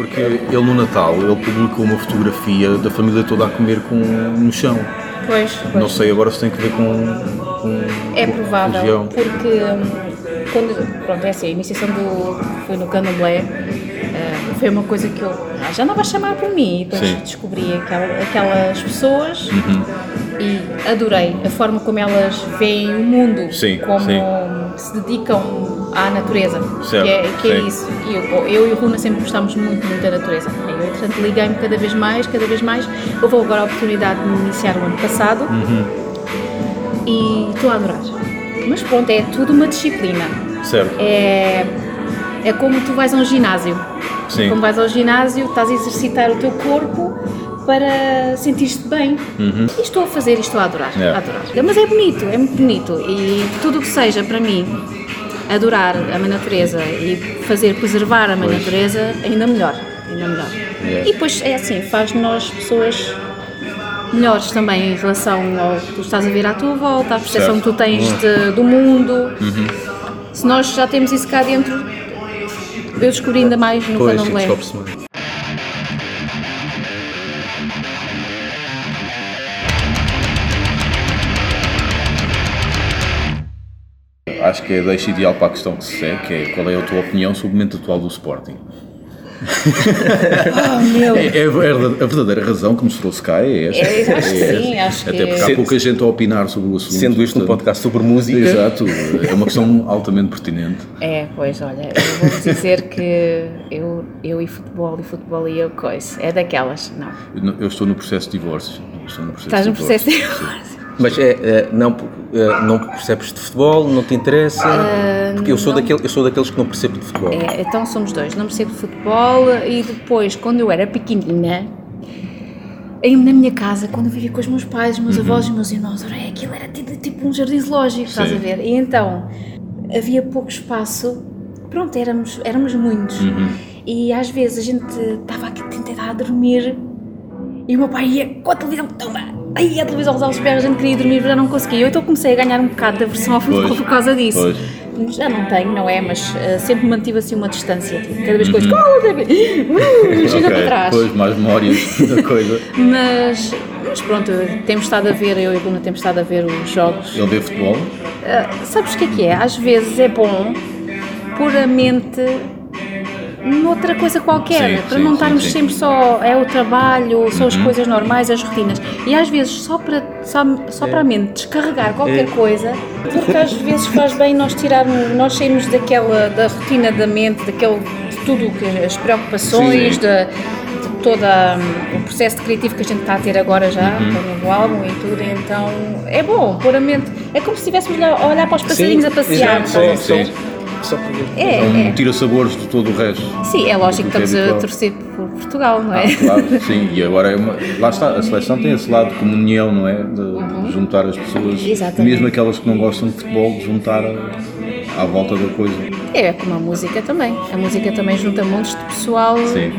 porque ele no Natal ele publicou uma fotografia da família toda a comer com, no chão. Pois, pois. Não sei agora se tem que ver com. com É com provável, religião. porque hum, quando, pronto, é assim, a iniciação do, foi no candomblé, eh, foi uma coisa que eu ah, já andava a chamar por mim e depois Sim. Uhum. descobri aquela- aquelas pessoas e adorei a forma como elas veem o mundo, Sim, como sim. se dedicam à natureza, Certo, que é, que é isso. E eu, eu e o Runa sempre gostámos muito, muito da natureza. Eu, entretanto, liguei-me cada vez mais, cada vez mais. Houve agora a oportunidade de me iniciar o ano passado Uhum. e estou a adorar. Mas pronto, é tudo uma disciplina. Certo. É, é como tu vais a um ginásio. Sim. Como vais ao ginásio, estás a exercitar o teu corpo para sentir-te bem. E estou a fazer e estou a adorar, Yeah. a adorar. Mas é bonito, é muito bonito. E tudo o que seja para mim adorar a mãe natureza e fazer preservar a mãe Pois. natureza, ainda melhor. Ainda melhor. Yeah. E depois é assim, faz nós pessoas melhores também em relação ao que tu estás a ver à tua volta, à percepção Certo. Uhum. que tu tens de- do mundo. Se nós já temos isso cá dentro, eu descobri ainda mais no Pois, candomblé. Acho que é a deixa ideal para a questão que se segue, que é qual é a tua opinião sobre o momento atual do Sporting. Oh, meu! É, é a verda- a verdadeira razão que nos trouxe cá é esta. É, acho que esta. sim, acho Até que- porque há pouca gente a opinar sobre o assunto. Sendo isto um podcast sobre música, Exato, é uma questão altamente pertinente. É, pois, olha, eu vou dizer que eu, eu e futebol e futebol e eu coisa, é daquelas, não. Eu Eu estou no processo de divórcio. Estou no processo Estás no processo de divórcio. Mas é, é, não, é, não percebes de futebol, não te interessa, porque eu sou, não. daquele, eu sou daqueles que não percebo de futebol. É, então somos dois, não percebo de futebol e depois, quando eu era pequenina, aí na minha casa, quando eu vivia com os meus pais, os meus avós e os meus irmãos, olha, aquilo era tipo, tipo um jardim zoológico, estás a ver? E então, havia pouco espaço, pronto, éramos, éramos muitos. E às vezes a gente estava aqui a tentar dormir e o meu pai ia com a televisão, toma! Aí a televisão aos pés, a gente queria dormir, mas já não conseguia. Eu então comecei a ganhar um bocado de aversão ao futebol por causa disso. pois. Já não tenho, não é? Mas eh, sempre mantive assim uma distância. Tipo, cada vez que Uhum. coisa, "Cala, David!" uh, chega para trás. Pois, mais memórias da coisa. Mas, mas pronto, temos estado a ver, eu e a Bruna temos estado a ver os jogos. Ele vê futebol? Ah, sabes o que é que é? Às vezes é bom puramente noutra coisa qualquer, Sim, para sim, não sim, estarmos sim. sempre só é o trabalho, são Uhum. as coisas normais, as rotinas. E às vezes só para só, só para a mente descarregar qualquer coisa, porque às vezes faz bem nós tirarmos, nós sairmos daquela da rotina da mente, daquele de tudo que as preocupações, Sim. de, de toda hum, o processo criativo que a gente está a ter agora já, Uhum. com o novo álbum e tudo, então é bom, puramente. É como se estivéssemos a olhar para os passarinhos a passear. exato, estás a só, por É, É um é. tira-sabores de todo o resto. Sim, é lógico que Tudo estamos é a torcer por Portugal, não é? Ah, claro, sim, e agora é uma. Lá está, a seleção tem esse lado de comunhão, não é? De juntar as pessoas, Exatamente. mesmo aquelas que não gostam de futebol, de juntar à volta da coisa. É como a música também. A música também junta montes de pessoal Sim.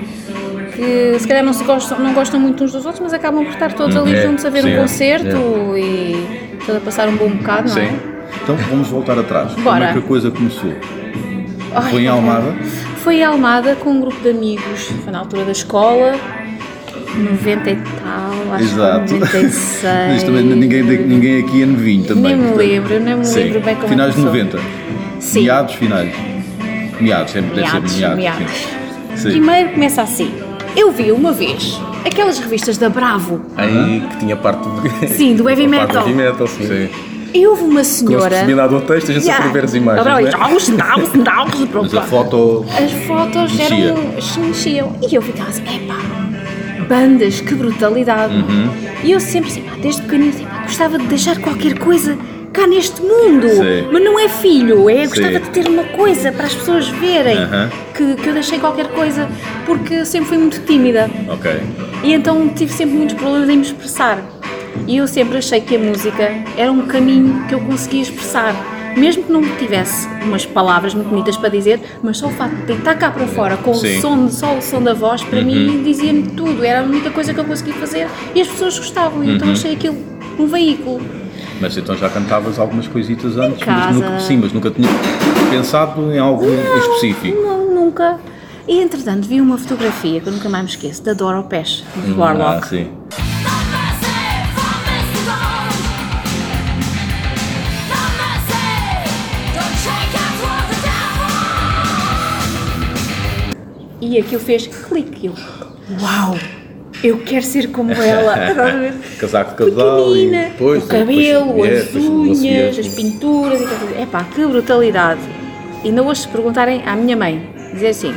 que se calhar não, se gostam, não gostam muito uns dos outros, mas acabam por estar todos ali É, juntos a ver sim, um é, concerto e todos a passar um bom bocado, não Sim. é? Então vamos voltar atrás. Como Bora. é que a coisa começou? Ai, Foi em Almada? Foi em Almada com um grupo de amigos, foi na altura da escola, 90 e tal, acho Exato. que 96. Isto também ninguém, ninguém aqui é novinho também. Nem me portanto. lembro, nem me Sim. lembro bem como Finais de começou. 90. Sim. Meados, finais. Meados, sempre deve Meados, ser meados. meados. Sim. Sim. Primeiro começa assim. Eu vi uma vez aquelas revistas da Bravo Aí que tinha parte de... Sim, do heavy a parte do metal. heavy metal, sim. Sim. E houve uma senhora. possibilidades do texto, a gente só Yeah. queria ver as imagens. É? Mas a foto. As fotos Mexia. eram. se mexiam. E eu ficava assim, epá, bandas, que brutalidade. Uhum. E eu sempre assim, pá, desde pequenino, assim, gostava de deixar qualquer coisa cá neste mundo. Sim. Mas não é filho, é gostava de ter uma coisa para as pessoas verem Aham. que, que eu deixei qualquer coisa, porque eu sempre fui muito tímida. Ok. E então tive sempre muitos problemas em me expressar. E eu sempre achei que a música era um caminho que eu conseguia expressar. Mesmo que não tivesse umas palavras muito bonitas para dizer, mas só o facto de estar cá para fora com Sim. Uhum. o som, só o som da voz, para mim dizia-me tudo. Era a única coisa que eu conseguia fazer e as pessoas gostavam. Então Uhum. achei aquilo um veículo. Mas então já cantavas algumas coisitas antes, mas nunca, sim, mas nunca tinha pensado em algo em específico. Não, nunca. E entretanto vi uma fotografia que eu nunca mais me esqueço, da Dora Pesh, do Ah, Warlock. sim. E aquilo fez clique. Eu, uau! Eu quero ser como ela. Casaco de casal e. O cabelo, depois- é, as não unhas, as pinturas e tudo. Epá, que brutalidade. E ainda hoje se perguntarem à minha mãe, dizer assim,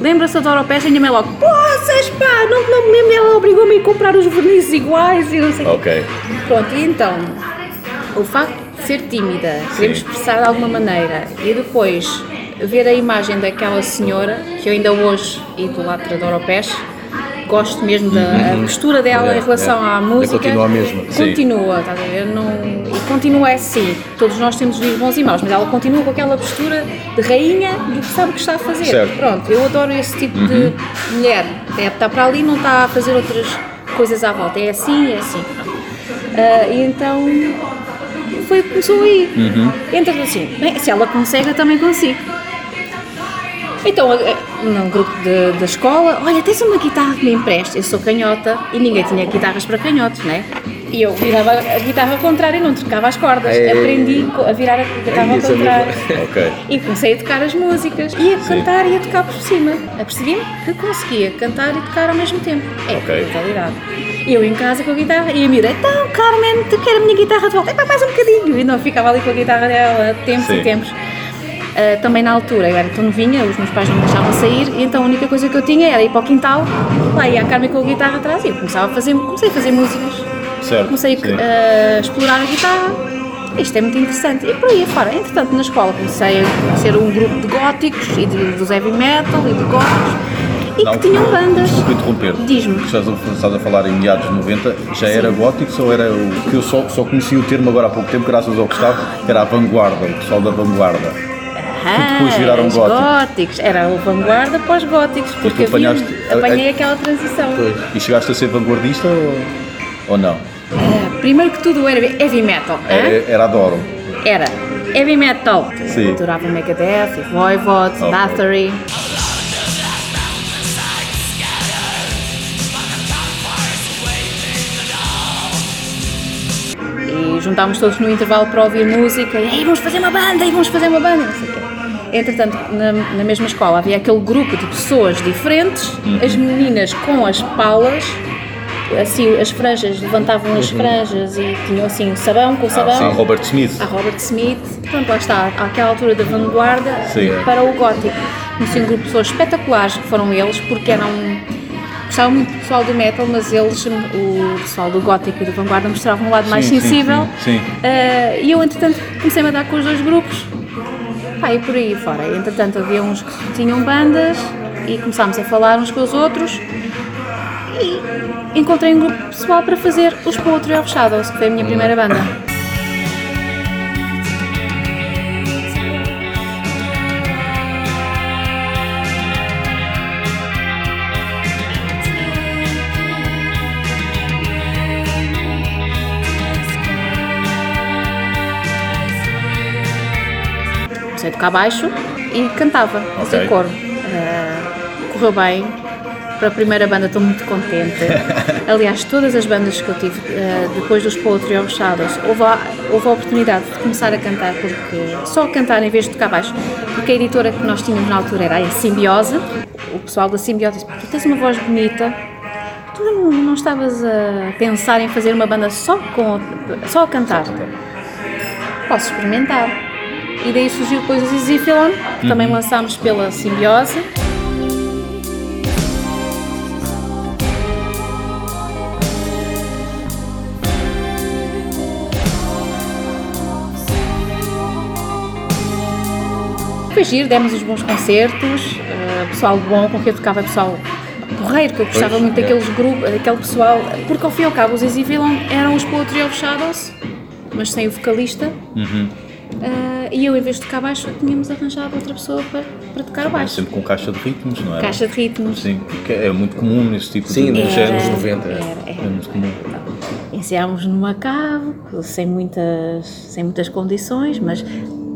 lembra-se da Dora Pecha? A minha mãe logo, poças pá, não, não me lembro, ela obrigou-me a comprar os vernizes iguais e não sei o quê. Ok. Pronto, e então, o facto de ser tímida, Sim. expressar de alguma maneira e depois ver a imagem daquela senhora, que eu ainda hoje idolatra Dora Peixe, gosto mesmo da a postura dela É, em relação é. à música. continua a mesma. Continua, estás a ver? Não, e continua assim. Todos nós temos dias bons e maus, mas ela continua com aquela postura de rainha do que sabe o que está a fazer. Certo. Pronto, eu adoro esse tipo de mulher. É, está para ali não está a fazer outras coisas à volta. É assim, é assim. Ah, e então foi o que começou aí. Então assim, bem, se ela consegue, eu também consigo. Então, eh, num grupo de- da escola, olha, tens uma guitarra que me empresta. Eu sou canhota e ninguém tinha guitarras para canhotos, né? E eu virava a guitarra ao contrário e não trocava as cordas. É. Aprendi a virar a guitarra ao é contrário. Ok. E comecei a tocar as músicas. E a cantar e a tocar por cima. Apercebi-me que conseguia cantar e tocar ao mesmo tempo. É, Ok. brutalidade. E eu em casa com a guitarra e a miúda, então Carmen, tu quer a minha guitarra de volta? Epá, mais um bocadinho. E não ficava ali com a guitarra dela tempos Sim. e tempos. Uh, também na altura, eu era tão novinha, os meus pais não me deixavam sair, e então a única coisa que eu tinha era ir para o quintal, lá ia a Carmen com a guitarra atrás, e eu começava a fazer, comecei a fazer músicas, Certo. comecei sim. a explorar a guitarra, isto é muito interessante, e por aí afora. Entretanto, na escola comecei a ser um grupo de góticos, e de, dos heavy metal, e de góticos, e Não, que tinham bandas. Desculpa interromper. Diz-me. Estás estás a falar em meados de 90, já era gótico ou era o que eu só, só conheci o termo agora há pouco tempo, graças ao Gustavo, que era a vanguarda, o pessoal da vanguarda. Ah, depois viraram os góticos. góticos. Era o vanguarda pós-góticos, porque apanhaste- apanhei a- aquela transição. E chegaste a ser vanguardista ou, ou não? Ah, primeiro que tudo era heavy metal. Era, era adoro. Era heavy metal. Sim. Adorava Megadeth, Voivod, Ok. Bathory. E juntámos todos no intervalo para ouvir música. E aí, vamos fazer uma banda, e vamos fazer uma banda. Não sei o quê. Entretanto, na, na mesma escola havia aquele grupo de pessoas diferentes, as meninas com as palas, assim, as franjas, levantavam as franjas e tinham assim o sabão com o sabão Sim, Robert Smith. a Robert Smith, pronto, lá está, àquela altura da vanguarda Sim. para o gótico. Conheci um grupo de pessoas espetaculares que foram eles, porque eram. Gostavam muito do pessoal do metal, mas eles, o pessoal do gótico e do vanguarda, mostravam um lado mais Sim, sim, sensível. sim, sim. Eh, e eu, entretanto, comecei-me a dar com os dois grupos. Pá, e por aí fora. Entretanto, havia uns que tinham bandas e começámos a falar uns com os outros. E encontrei um grupo pessoal para fazer os Poetry of Shadows, que foi a minha primeira banda. Comecei a tocar baixo e cantava, fazia Ok. coro. Ah, correu bem. Para a primeira banda estou muito contente. Aliás, todas as bandas que eu tive ah, depois dos Poetry of Shadows, houve a, houve a oportunidade de começar a cantar, porque só a cantar em vez de tocar baixo, porque a editora que nós tínhamos na altura era a Simbiose. O pessoal da Simbiose disse: Tu tens uma voz bonita, tu não, não estavas a pensar em fazer uma banda só, com, só a cantar? Posso experimentar. E daí surgiu depois o Zizifilon, que também lançámos pela Simbiose. Foi giro, demos os bons concertos, eh, pessoal bom com quem eu tocava, pessoal porreiro, que eu gostava Pois, muito é. daqueles grupos, daquele pessoal, porque ao fim e ao cabo os Easy Villain eram os Poetry of Shadows, mas sem o vocalista. Eh, e eu, em vez de tocar baixo, tínhamos arranjado outra pessoa para, para tocar baixo. Sempre com caixa de ritmos, não é? Caixa de ritmos. Sim, porque é muito comum nesse tipo Sim, de nos géneros. anos 90. Era, É era. muito comum. Ensaiámos numa cave, sem muitas, sem muitas condições, mas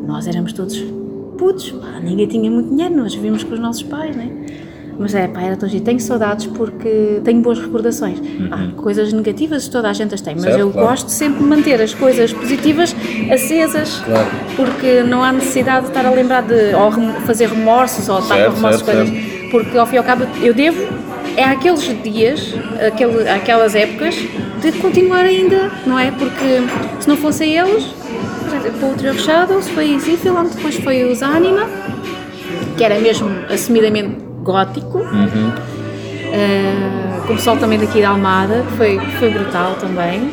nós éramos todos putos, pá, ninguém tinha muito dinheiro, nós vivíamos com os nossos pais, né? Mas é, pá, era tão giro. Tenho saudades porque tenho boas recordações. Há coisas negativas, toda a gente as tem, mas Uhum. Certo, eu claro. gosto sempre de manter as coisas positivas acesas, Claro. porque não há necessidade de estar a lembrar de ou fazer remorsos ou estar Certo, com remorsos certo, coisas, porque ao fim e ao cabo eu devo é àqueles dias, aquele, àquelas épocas, de continuar ainda, não é? Porque se não fossem eles, exemplo, o True Shadows foi Ziphilan, depois foi os Anima, que era mesmo assumidamente gótico. Uhum. Uh, com o pessoal também daqui da Almada, que foi, que foi brutal também.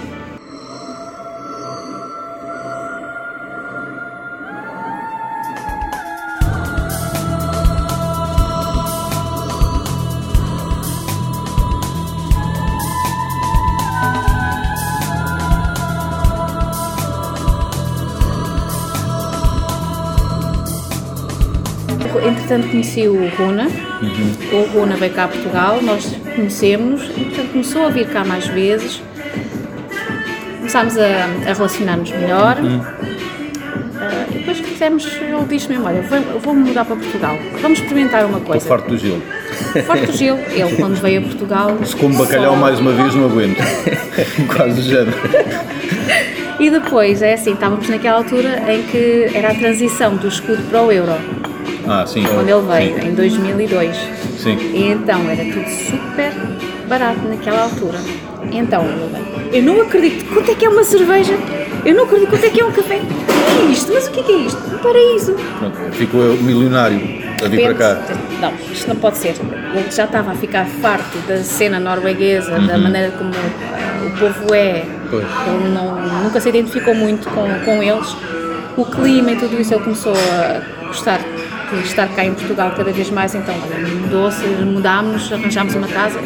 Entretanto conheci o Runa, o Runa veio cá a Portugal, nós conhecemos, e portanto começou a vir cá mais vezes, começámos a, a relacionar-nos melhor, Ah, e depois quisemos, ele disse-me, olha, vou- eu vou mudar para Portugal, vamos experimentar uma Estou coisa. farto do do gelo, ele quando veio a Portugal... Se como bacalhau só- mais uma vez, não aguento. Quase género. E depois, é assim, estávamos naquela altura em que era a transição do escudo para o euro, Ah, sim. quando ele veio, em 2002. Sim. sim. E então era tudo super barato naquela altura. E então ele veio. Eu não acredito, quanto é que é uma cerveja? Eu não acredito, quanto é que é um café? O que é isto? Mas o que é que é isto? Um paraíso. Pronto, ficou eu milionário a vir para cá. Não, isto não pode ser. Ele já estava a ficar farto da cena norueguesa, Uhum. da maneira como ah, o povo é. Pois. Ele não- nunca se identificou muito com, com eles. O clima e tudo isso ele começou a gostar de estar cá em Portugal cada vez mais, então mudou-se, mudámos, arranjámos uma casa.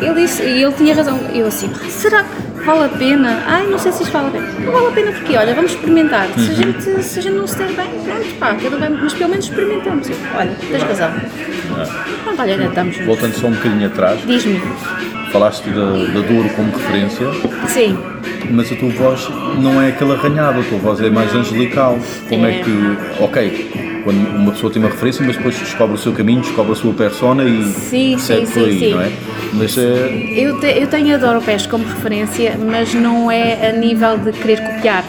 Ele disse, e ele tinha razão, eu assim, "Ah, será que vale a pena? Ai, não sei se isto vale a pena. Não vale a pena porque, olha, vamos experimentar. Se, a gente, se a gente não se der bem, pronto, pá, cada bem, mas pelo menos experimentamos. Eu, olha, tens razão. Pronto, olha, ainda estamos juntos. Voltando só um bocadinho atrás, Diz-me, falaste da, da Douro como referência, sim, mas a tua voz não é aquela arranhada, a tua voz é mais angelical. Como é, É. que. Ok, quando uma pessoa tem uma referência, mas depois descobre o seu caminho, descobre a sua persona e Sim, segue sim, por aí, sim. não é? Mas é. eu, te- eu tenho a Doro Pés como referência, mas não é a nível de querer copiar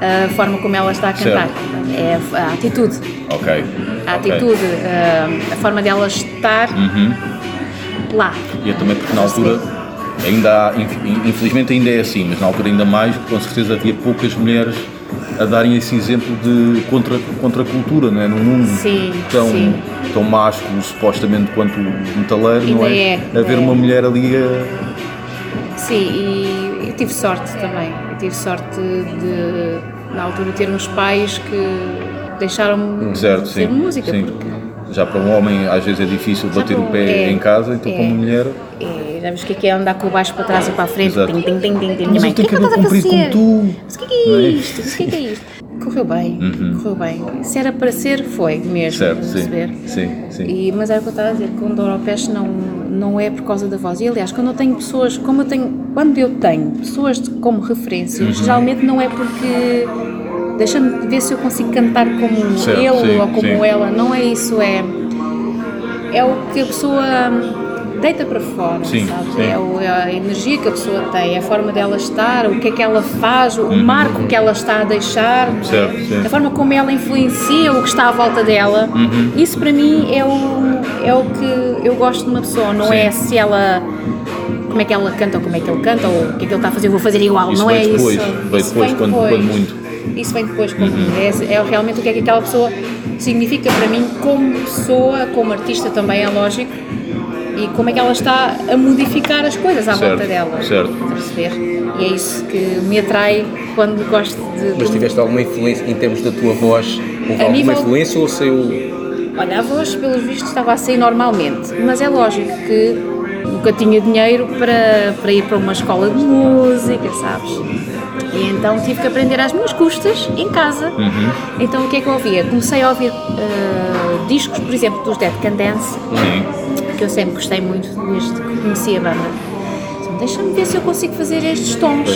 a forma como ela está a cantar. É a, a atitude. Ok. A atitude, a, a forma dela estar Uhum. lá. E é também porque na altura ainda há, inf- infelizmente ainda é assim, mas na altura ainda mais, com certeza havia poucas mulheres a darem esse exemplo de contra, contra a cultura, não é? Num mundo Sim, tão, sim. tão másculo, supostamente, quanto o metaleiro, não é? é, Haver é. uma mulher ali a. Sim, e eu tive sorte também. Eu tive sorte de, na altura, ter uns pais que deixaram-me fazer música. sim. Porque Já para um homem às vezes é difícil Já bater o pé é, em casa, então é. para uma mulher. é, já viste o que é, que é andar com o baixo para trás e para a frente? Tim, tim, tim. Mas Minha mãe, o que é que estás a como fazer? tu. Mas o que é que é é? Uhum. isto? Mas o que é que é isto? Correu bem, correu bem. Se era para ser, foi mesmo. Certo, sim. Sim, sim. E, mas era o que eu estava a dizer, com Doropeste não, não é por causa da voz. E aliás, quando eu tenho pessoas, como eu tenho, quando eu tenho pessoas como referência, Uhum. geralmente não é porque deixa-me ver se eu consigo cantar como Certo, ele sim, ou como sim. ela, não é isso, é, é o que a pessoa deita para fora, Sim, sabes? sim. É, é a energia que a pessoa tem, é a forma dela estar, o que é que ela faz, o marco que ela está a deixar, é? Uhum. Certo, a forma como ela influencia o que está à volta dela. Uhum. Isso para mim é o, é o que eu gosto de uma pessoa, não Sim. é se ela. como é que ela canta ou como é que ele canta ou o que é que ele está a fazer, eu vou fazer igual, Isso não é vem depois, isso. vem Isso depois, quando- quando muito. Isso vem depois, quando é, é realmente o que é que aquela pessoa significa para mim como pessoa, como artista também, é lógico, e como é que ela está a modificar as coisas à Certo, volta dela. certo. Estás a perceber? E é isso que me atrai quando gosto de. Mas tiveste alguma influência em termos da tua voz? Houve alguma nível- influência ou saiu. Olha, a voz, pelos vistos, estava a sair normalmente, mas é lógico que nunca tinha dinheiro para, para ir para uma escola de música, sabes? E então tive que aprender às minhas custas, em casa. Então o que é que eu ouvia? Comecei a ouvir ah, discos, por exemplo, dos Dead Can Dance, Sim. que eu sempre gostei muito desde que conheci a banda. Então, Deixa-me ver se eu consigo fazer estes tons.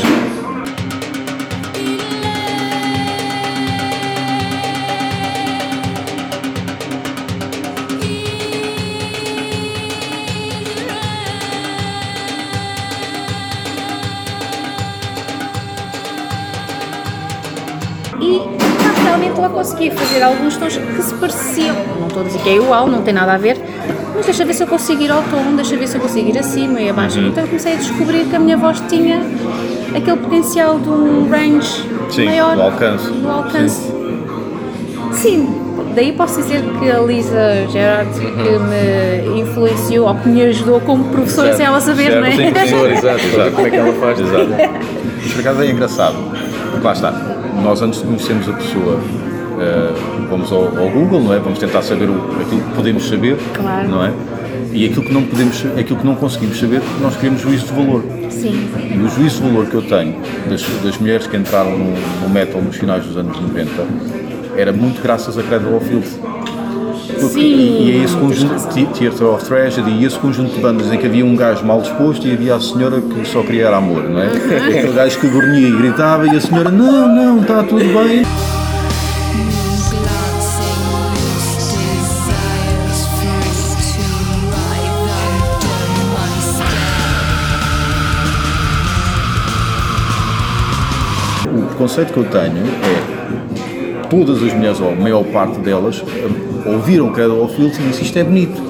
Lá conseguia fazer alguns tons que se pareciam. Não estou a dizer que é igual, não tem nada a ver, mas deixa ver se eu consigo ir ao tom, deixa ver se eu consigo ir acima e abaixo. Uhum. Então comecei a descobrir que a minha voz tinha aquele potencial de um range Sim, maior. do alcance. Do alcance. Sim. Daí posso dizer que a Lisa Gerard que me influenciou ou que me ajudou como professora Certo, sem ela saber, certo, não é? sim, sim. Professor, exato, exato. Como é que ela faz? Exato. Mas por acaso é engraçado. Porque lá está. Nós antes de conhecermos a pessoa, eh, vamos ao, ao Google, não é? Vamos tentar saber o, aquilo que podemos saber, Claro. não é? E aquilo que não podemos, aquilo que não conseguimos saber, nós queremos juízo de valor. Sim. E o juízo de valor que eu tenho das, das mulheres que entraram no, no metal nos finais dos anos 90 era muito graças a Cradle of Filth. Porque- Sim. E é esse conjunto, Theatre of Tragedy, e esse conjunto de bandas em que havia um gajo mal disposto e havia a senhora que só queria amor, não é? Aquele gajo que dormia e gritava e a senhora, não, não, está tudo bem. O preconceito que eu tenho é todas as mulheres, ou a maior parte delas, eh, ouviram Cradle of Filth e disse isto é bonito.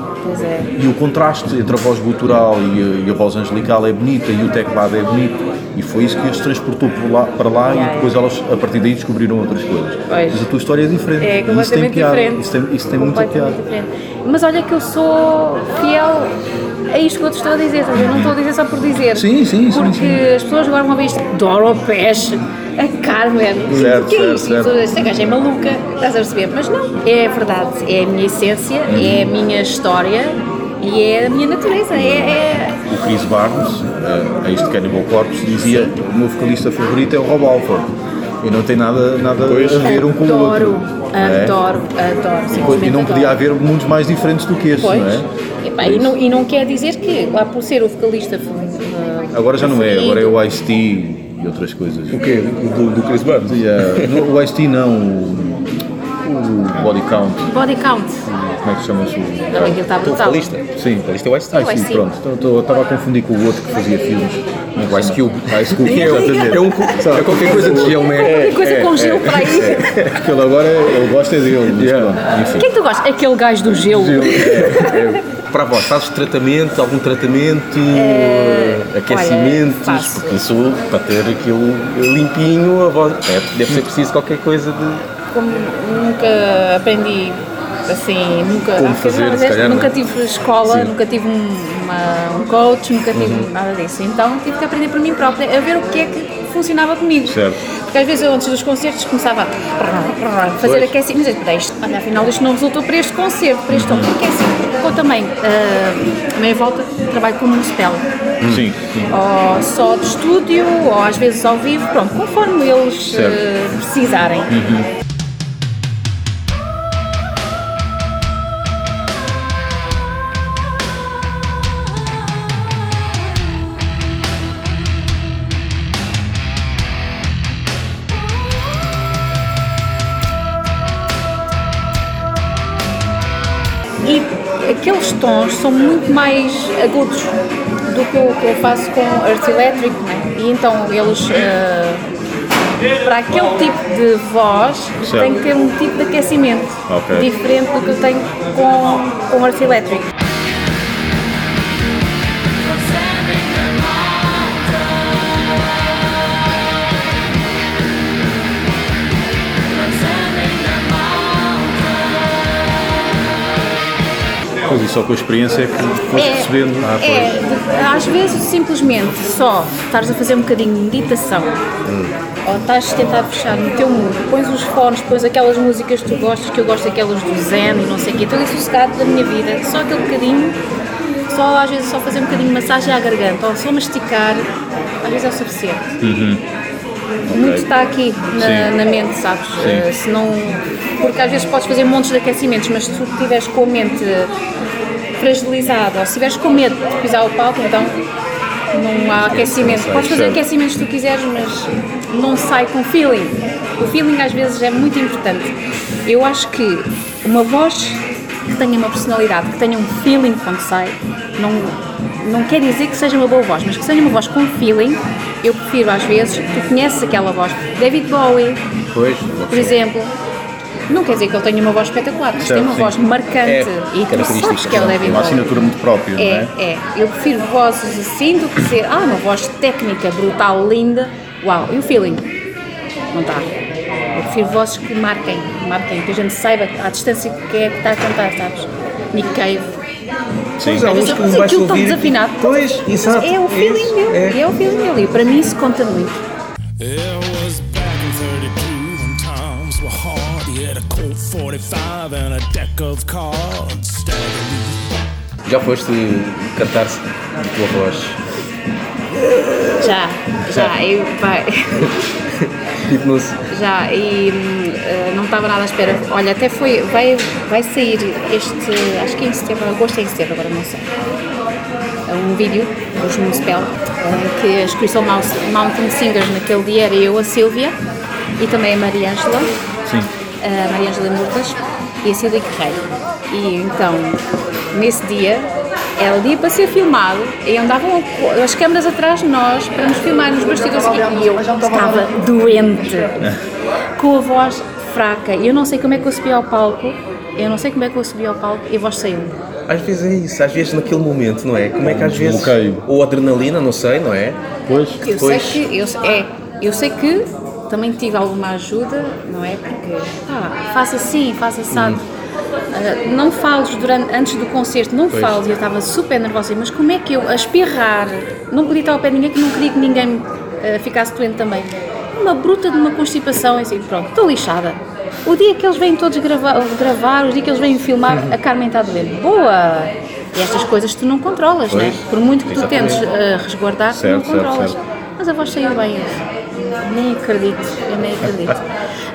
É. E o contraste entre a voz gutural e a, e a voz angelical é bonita e o teclado é bonito. E foi isso que as transportou por lá- para lá e depois elas, a partir daí, descobriram outras coisas. Pois. Mas a tua história é diferente. É E isso tem completamente piada. diferente. Isso tem, isso tem muita Completamente piada. diferente. Mas olha que eu sou fiel a isto que eu te estou a dizer, ver? não estou a dizer só por dizer. Sim, sim, sim, Porque sim. as pessoas agora ver isto, Doro Pesh, a Carmen, Certo, que é certo, isto? certo. Esta gaja é maluca, estás a perceber? Mas não, é verdade, é a minha essência, Uhum. é a minha história e é a minha natureza, é... é- O Chris Barnes, eh, ex de Cannibal Corpse, dizia o meu vocalista favorito é o Rob Alford. E não tem nada, nada a ver um com o outro. Adoro, é? adoro, adoro, E não podia adoro. haver mundos mais diferentes do que este, Pois. não é? Epá, e, não, e não quer dizer que, lá por ser o vocalista. uh, Agora já não é, agora é o Ice-T e outras coisas. O quê? Do, do Chris Barnes? Yeah. No, o Ice-T não, o, o Body Count, Body count. como é que chama-se o... Não, aquilo está O brutal. vocalista? Sim, vocalista é o Ice Ah, o sim, pronto, Então, tô- estava a confundir com o outro que fazia filmes. O Ice Cube. Ice Cube, É, exatamente. é, um, é qualquer coisa de gelo, não é? Qualquer coisa com gelo para aí. Aquele agora, ele gosta dele, mas Yeah. enfim. Quem é que tu gostas? Aquele gajo do gelo. Para a voz, fazes tratamento, algum tratamento, olha, aquecimentos, faço. porque isso, para ter aquilo limpinho, a voz, é, deve ser preciso qualquer coisa de... Como nunca aprendi assim, nunca, Como fazer, não, calhar, nunca não é? tive escola, Sim. nunca tive um, uma- um coach, nunca tive nada disso. Então tive que aprender por mim própria a ver o que é que funcionava comigo. Certo. Porque às vezes eu antes dos concertos começava a fazer Pois. aquecimento, mas eu, isto, olha, afinal isto não resultou para este concerto, para este. Porque é assim, eu também, ah, a meia volta, trabalho como um spell. Sim, sim. Ou só de estúdio, ou às vezes ao vivo, pronto, conforme eles eh, precisarem. E tons são muito mais agudos do que o que eu faço com Earth Electric, né? E então eles, eh, para aquele tipo de voz, Certo. tem que ter um tipo de aquecimento Ok. diferente do que eu tenho com, com Earth Electric. Pois e só com a experiência é que foste percebendo. Ah, pois. é, de- às vezes simplesmente só estares a fazer um bocadinho de meditação ou estás a tentar fechar no teu mundo, pões os fones, pões aquelas músicas que tu gostas, que eu gosto daquelas do Zen e não sei o quê, todo isso sossegado da minha vida, só aquele bocadinho, só às vezes só fazer um bocadinho de massagem à garganta ou só masticar, às vezes é o suficiente. Muito está aqui na, na mente, sabes? Eh, se não, porque às vezes podes fazer montes de aquecimentos, mas se tu estiveres com a mente fragilizada ou se estiveres com medo de pisar o palco, então não há aquecimento. Podes fazer aquecimentos que tu quiseres, mas não sai com feeling. O feeling às vezes é muito importante. Eu acho que uma voz que tenha uma personalidade, que tenha um feeling quando sai, não, não quer dizer que seja uma boa voz, mas que seja uma voz com feeling, eu prefiro às vezes, tu conheces aquela voz, David Bowie, Pois, por exemplo, Não quer dizer que ele tenha uma voz espetacular, mas tem uma sim. voz marcante É, e tu sabes que é o. David Uma Bowie. assinatura muito própria, não É, é? é. Eu prefiro vozes assim do que ser, ah, uma voz técnica, brutal, linda. Uau, e o feeling? Não está. Eu prefiro vozes que marquem, marquem, que a gente saiba à distância que é que está a cantar, sabes? Nick Cave. Sim. Mas há uns que Mas vais aquilo ouvir- desafinado. Pois, exato. É o feeling isso, dele, é. o feeling dele. E para mim isso conta muito. It was back in 32 when times were hard. He had a Colt 45 and a deck of cards. Stagger Já foste cantar-se de tua voz? Já, já, eu, vai, Tipo, não sei. já, e eh, não estava nada à espera. Olha, até foi, vai, vai sair este, acho que é em setembro, agosto é em setembro, agora não sei. É um vídeo dos Municipal, eh, que as Crystal Mountain Singers naquele dia era eu, a Sílvia e também a Maria Ângela, Sim. a Maria Ângela Murtas e a Cília Guerreiro. E então, nesse dia, era o dia para ser filmado e andavam as câmaras atrás de nós para nos filmar nos bastidores e eu estava doente, com a voz fraca. E eu não sei como é que eu subi ao palco, eu não sei como é que eu subi ao palco e a voz saiu. Às vezes é isso, às vezes naquele momento, não é? Como é que às vezes. Desbloqueio. Ou adrenalina, não sei, não é? Pois. Eu Depois- sei que, eu, é, eu sei que também tive alguma ajuda, não é? Porque, pá, faça assim, faça assado. Ah, não fales durante, antes do concerto, não fales. Eu estava super nervosa, mas como é que eu, a espirrar, não podia estar ao pé de ninguém, que não queria que ninguém ah, ficasse doente também. Uma bruta de uma constipação, assim, pronto, estou lixada. O dia que eles vêm todos gravar, gravar, o dia que eles vêm filmar, a Carmen está doente. Boa! E estas coisas tu não controlas, né? Pois, Por muito que tu exatamente. tentes ah, resguardar, tu não Certo, certo, controlas. certo. Mas a voz saiu bem hoje. Nem acredito, eu nem acredito.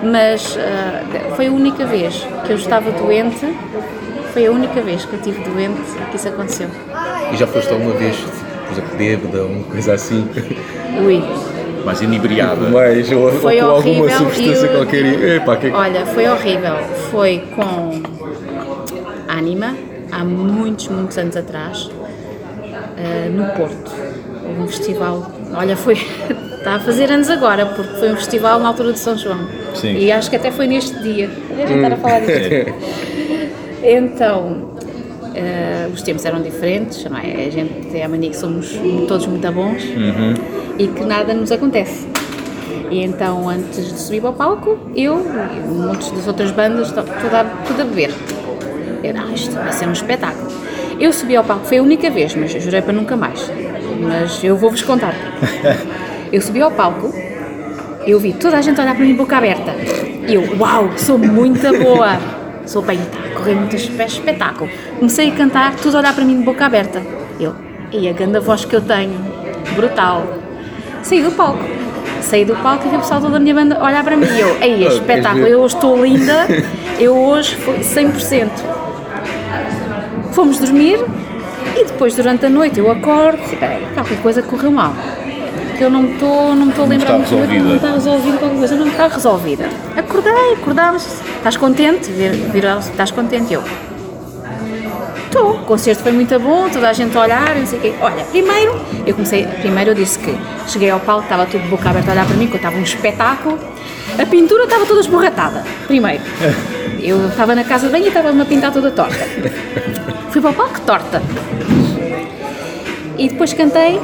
Mas ah, foi a única vez que eu estava doente, foi a única vez que eu estive doente que isso aconteceu. E já foste alguma vez, por exemplo, bêbada, uma coisa assim? Ui, Mais inebriada. Mais, ou, ou Foi com alguma horrível substância e o- qualquer. Epá, que é olha, foi horrível. Foi com Anima, há muitos, muitos anos atrás, ah, no Porto. Houve um festival, olha, foi, está a fazer anos agora, porque foi um festival na altura de São João. Sim. E acho que até foi neste dia. A gente estar a falar disto. Então, eh, os tempos eram diferentes, não é? A gente tem a mania que somos todos muito bons e que nada nos acontece. E então, antes de subir para o palco, eu e monte das outras bandas, to- tudo a, beber. Eu, não, isto vai ser um espetáculo. Eu subi ao palco, foi a única vez, mas eu jurei para nunca mais. Mas eu vou-vos contar. Eu subi ao palco, eu vi toda a gente olhar para mim boca aberta. Eu, uau, sou muito boa. Sou bem, está a correr muito espe- espetáculo. Comecei a cantar, tudo a olhar para mim de boca aberta. Eu, e a grande voz que eu tenho, brutal. Saí do palco. Saí do palco e vi o pessoal toda a minha banda olhar para mim. E eu, ei, Oh, espetáculo, eu hoje estou linda, eu hoje fui 100%. Fomos dormir e depois durante a noite eu acordo e peraí, qualquer coisa correu mal. Eu não me estou não estou a lembrar muito bem, não está resolvida qualquer coisa, não está resolvida. Acordei, acordámos, estás contente? Vir, vir, estás contente? Eu, estou, o concerto foi muito bom, toda a gente a olhar, não sei o quê. Olha, primeiro, eu comecei, primeiro eu disse que cheguei ao palco, estava tudo de boca aberta a olhar para mim, que eu estava um espetáculo, a pintura estava toda esborratada, primeiro. Eu estava na casa de banho e estava-me a pintar toda torta. Fui para o palco torta. E depois cantei,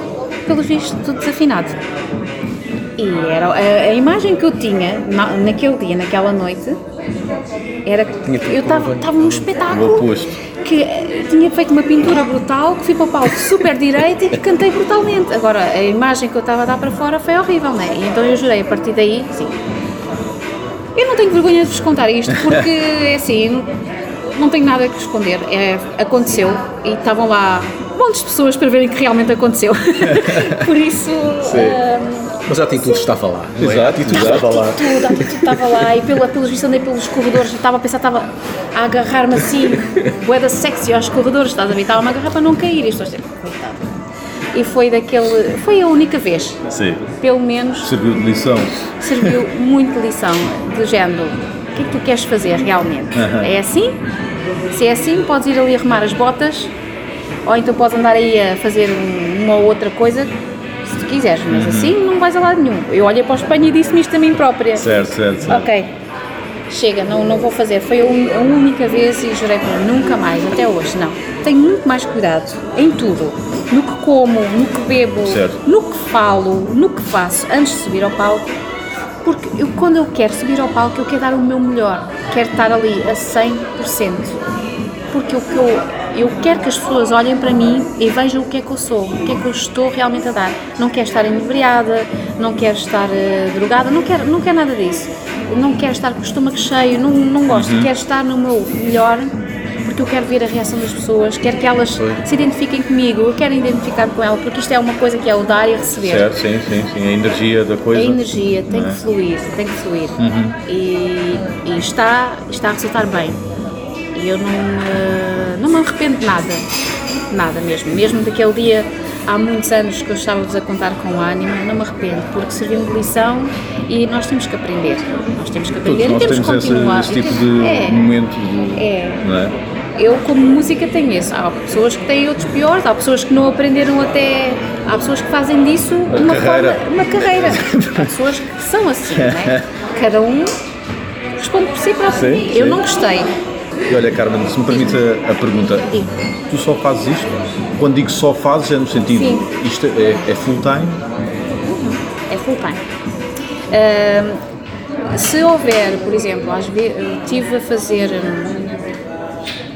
pelo visto, tudo desafinado. E era a, a imagem que eu tinha na- naquele dia, naquela noite, era que eu estava num espetáculo que tinha feito uma pintura brutal, que fui para o palco super direito e que cantei brutalmente. Agora, a imagem que eu estava a dar para fora foi horrível, não é? E então eu jurei, a partir daí, sim. Eu não tenho vergonha de vos contar isto, porque, é assim, não, tenho nada que esconder. É, aconteceu e estavam lá montes de pessoas para verem que realmente aconteceu. Por isso, ahm, Mas a atitude estava lá. Não é? Exato, a atitude exato. estava lá. tudo, a atitude estava lá e pela, pelos vistos andei pelos corredores, estava a pensar, estava a agarrar-me assim, boeda sexy aos corredores, estás a ver? Estava-me a agarrar para não cair, e estou a dizer, coitada. E foi daquele, foi a única vez, Sim. pelo menos, Serviu de lição. serviu muito de lição, do género, o que é que tu queres fazer realmente? É assim? Se é assim, podes ir ali arrumar as botas, ou então podes andar aí a fazer um- uma ou outra coisa, quiseres, mas assim não vais a lado nenhum. Eu olhei para o espelho e disse-me isto a mim própria. Certo, certo, certo. Ok, chega, não, não vou fazer. Foi a, a única vez e jurei para nunca mais, até hoje, não. Tenho muito mais cuidado em tudo. No que como, no que bebo, Certo. no que falo, no que faço antes de subir ao palco. Porque eu, quando eu quero subir ao palco, eu quero dar o meu melhor. Quero estar ali a 100%. Porque o que eu, eu quero que as pessoas olhem para mim e vejam o que é que eu sou, o que é que eu estou realmente a dar. Não quero estar inebriada, não quero estar eh, drogada, não quero, não quero nada disso. Não quero estar com o estômago cheio, não, não gosto. Quero estar no meu melhor porque eu quero ver a reação das pessoas, quero que elas se identifiquem comigo, eu quero identificar com ela, porque isto é uma coisa que é o dar e receber. Certo, sim, sim, sim. A energia da coisa. A energia tem é? que fluir, tem que fluir. Uhum. E, e está, está a resultar bem. E eu não, me- não me arrependo de nada. Nada mesmo. Mesmo daquele dia, há muitos anos que eu estava-vos a contar com ânimo, não me arrependo, porque serviu-me de lição e nós temos que aprender. Nós temos que aprender Todos e temos que esse, continuar. esse tipo de É. momento de. É. É? Eu, como música, tenho isso. Há pessoas que têm outros piores, há pessoas que não aprenderam até. Há pessoas que fazem disso uma carreira. forma. Uma carreira. há pessoas que são assim, não é? Cada um responde por si próprio. Sim, Eu sim. não gostei. E olha, Carmen, se me permite a, a pergunta, Digo. tu só fazes isto? Quando digo só fazes, é no sentido, Sim. isto é, é full time? É full time. Ahm, se houver, por exemplo, às vezes estive a fazer hum,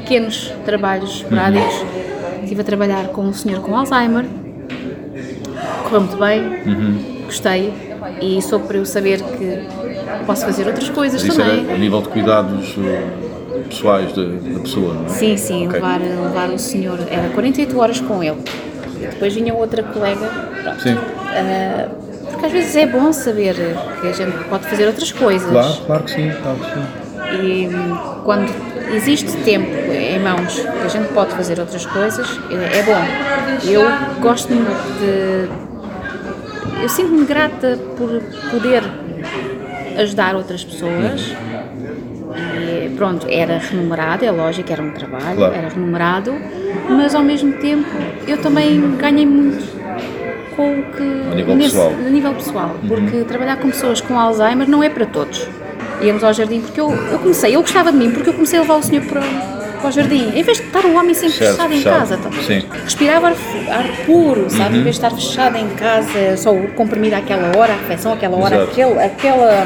pequenos trabalhos esporádicos, estive a trabalhar com um senhor com Alzheimer, correu muito bem, gostei e só para eu saber que posso fazer outras coisas Mas isso também. era a nível de cuidados pessoais da, da pessoa, não é? Sim, sim, Ok. levar, levar o senhor, era 48 horas com ele. Depois vinha outra colega, pronto. Sim, Ah, porque às vezes é bom saber que a gente pode fazer outras coisas. claro, claro que sim, claro que sim. E hum, quando existe tempo em mãos que a gente pode fazer outras coisas, é é bom. Eu gosto muito de. Eu sinto-me grata por poder ajudar outras pessoas. E pronto, era remunerado, é lógico, era um trabalho, Claro. era remunerado, mas ao mesmo tempo eu também ganhei muito com o que. A nível pessoal. Uhum. a nível pessoal, porque trabalhar com pessoas com Alzheimer não é para todos. Íamos ao jardim porque eu, eu comecei, ele gostava de mim porque eu comecei a levar o senhor para, para o jardim. Em vez de estar o homem sempre Certo, fechado em fechado. casa, tá? Sim. respirava ar, ar puro, sabe? Uhum. Em vez de estar fechado em casa, só o comprimido àquela hora, a refeição àquela hora, Exato. aquele, aquela,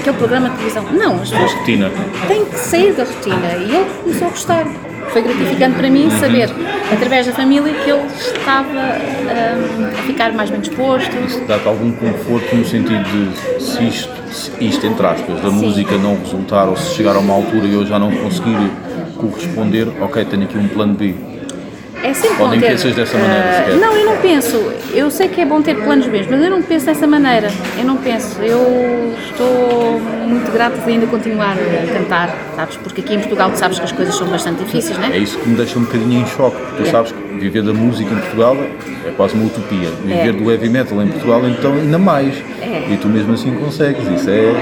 aquele programa de televisão. Não, as pessoas Rotina. têm que sair da rotina e ele começou a gostar. Foi gratificante para Uhum. mim saber, através da família, que ele estava hum, a ficar mais bem disposto. Dá-te algum conforto no sentido de se isto, se isto entre aspas, da Sim. música não resultar ou se chegar a uma altura e eu já não conseguir corresponder, ok, tenho aqui um plano B. É sempre Ou bom nem ter, pensas dessa maneira sequer? não, eu não penso. Eu sei que é bom ter planos B, mas eu não penso dessa maneira. Eu não penso. Eu estou muito grata de ainda continuar a cantar, sabes? Porque aqui em Portugal tu sabes que as coisas são bastante difíceis, não É é? isso que me deixa um bocadinho em choque, porque tu É. sabes que viver da música em Portugal é quase uma utopia. Viver É. do heavy metal em Portugal, então, ainda mais. É. E tu mesmo assim consegues. Isso é.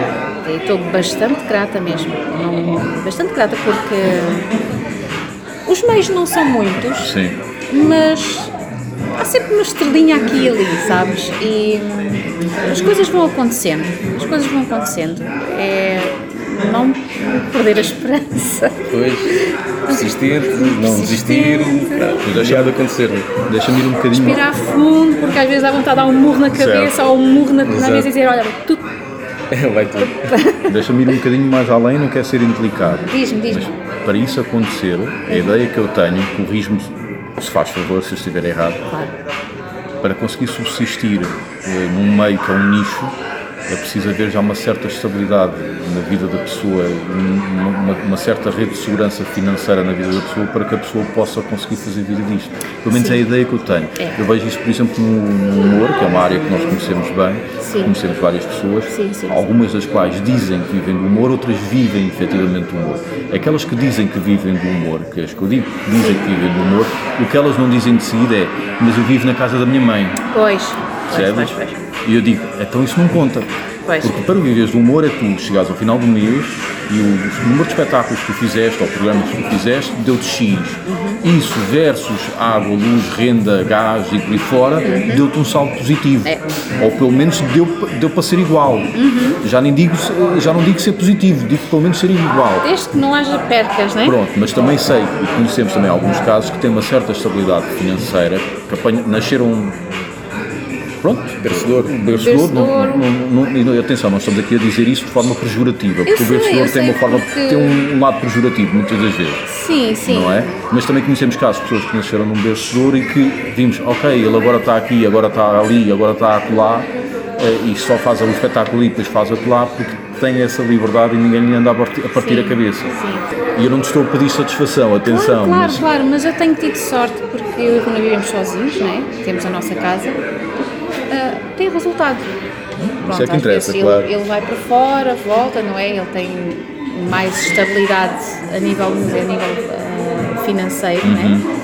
Estou bastante grata mesmo. Não- bastante grata porque os meios não são muitos, Sim. mas há sempre uma estrelinha aqui e ali, sabes? E as coisas vão acontecendo. As coisas vão acontecendo. É não perder a esperança. Depois, persistente, não desistir, deixar deixa- de acontecer. Deixa-me ir um bocadinho. Respirar fundo, porque às vezes dá vontade de dar um murro na cabeça Certo. ou um murro na, na mesa e dizer: Olha, tu Vai tudo. Deixa-me ir um bocadinho mais além, não quero ser indelicado. diz-me, diz-me. Mas para isso acontecer, a ideia que eu tenho, corrijo-me se faz favor se eu estiver errado, Claro. para conseguir subsistir eh, num meio que é um nicho, é preciso haver já uma certa estabilidade na vida da pessoa, um- uma, uma certa rede de segurança financeira na vida da pessoa para que a pessoa possa conseguir fazer vida disto. Pelo menos Sim. é a ideia que eu tenho. É. Eu vejo isso, por exemplo, no, humor, que é uma área que nós conhecemos bem, Sim. conhecemos várias pessoas, Sim, algumas das quais dizem que vivem do humor, outras vivem efetivamente do humor. Aquelas que dizem que vivem do humor, que é as que eu digo, que dizem que vivem do humor, o que elas não dizem de seguida é, mas eu vivo na casa da minha mãe. Pois, Percebes? pois, pois. E eu digo, então isso não conta. Porque para viveres do humor é tu chegares ao final do mês e o número de espetáculos que tu fizeste ou programas que tu fizeste deu-te X. Uhum. Isso versus água, luz, renda, gás e por aí fora Uhum. deu-te um saldo positivo. É. Ou pelo menos deu, deu para ser igual. Uhum. Já, nem digo, já não digo ser positivo, digo pelo menos ser igual. Desde que não haja percas, não é? Pronto, mas também sei e conhecemos também alguns casos que têm uma certa estabilidade financeira, que apanha- nasceram. Pronto, Vencedor. vencedor. Não, não, não, e não- atenção, nós estamos aqui a dizer isso de forma pejorativa, porque o vencedor tem uma forma, porque- tem um, lado pejorativo muitas das vezes, Sim, sim. não é? Mas também conhecemos casos de pessoas que nasceram num vencedor e que vimos, ok, ele agora está aqui, agora está ali, agora está acolá, eh, e só faz um espetáculo ali e depois faz acolá, porque tem essa liberdade e ninguém lhe anda a partir, a, partir Sim, a cabeça. sim. E eu não te estou a pedir satisfação, atenção, Claro, claro, mas claro, mas eu tenho tido sorte porque eu e o Runa vivemos sozinhos, não é? Temos a nossa casa. Ah, tem resultado. Pronto, é que interessa, vezes claro. ele, ele vai para fora, volta, não é? Ele tem mais estabilidade a nível, a nível ah, financeiro, não Uhum. é?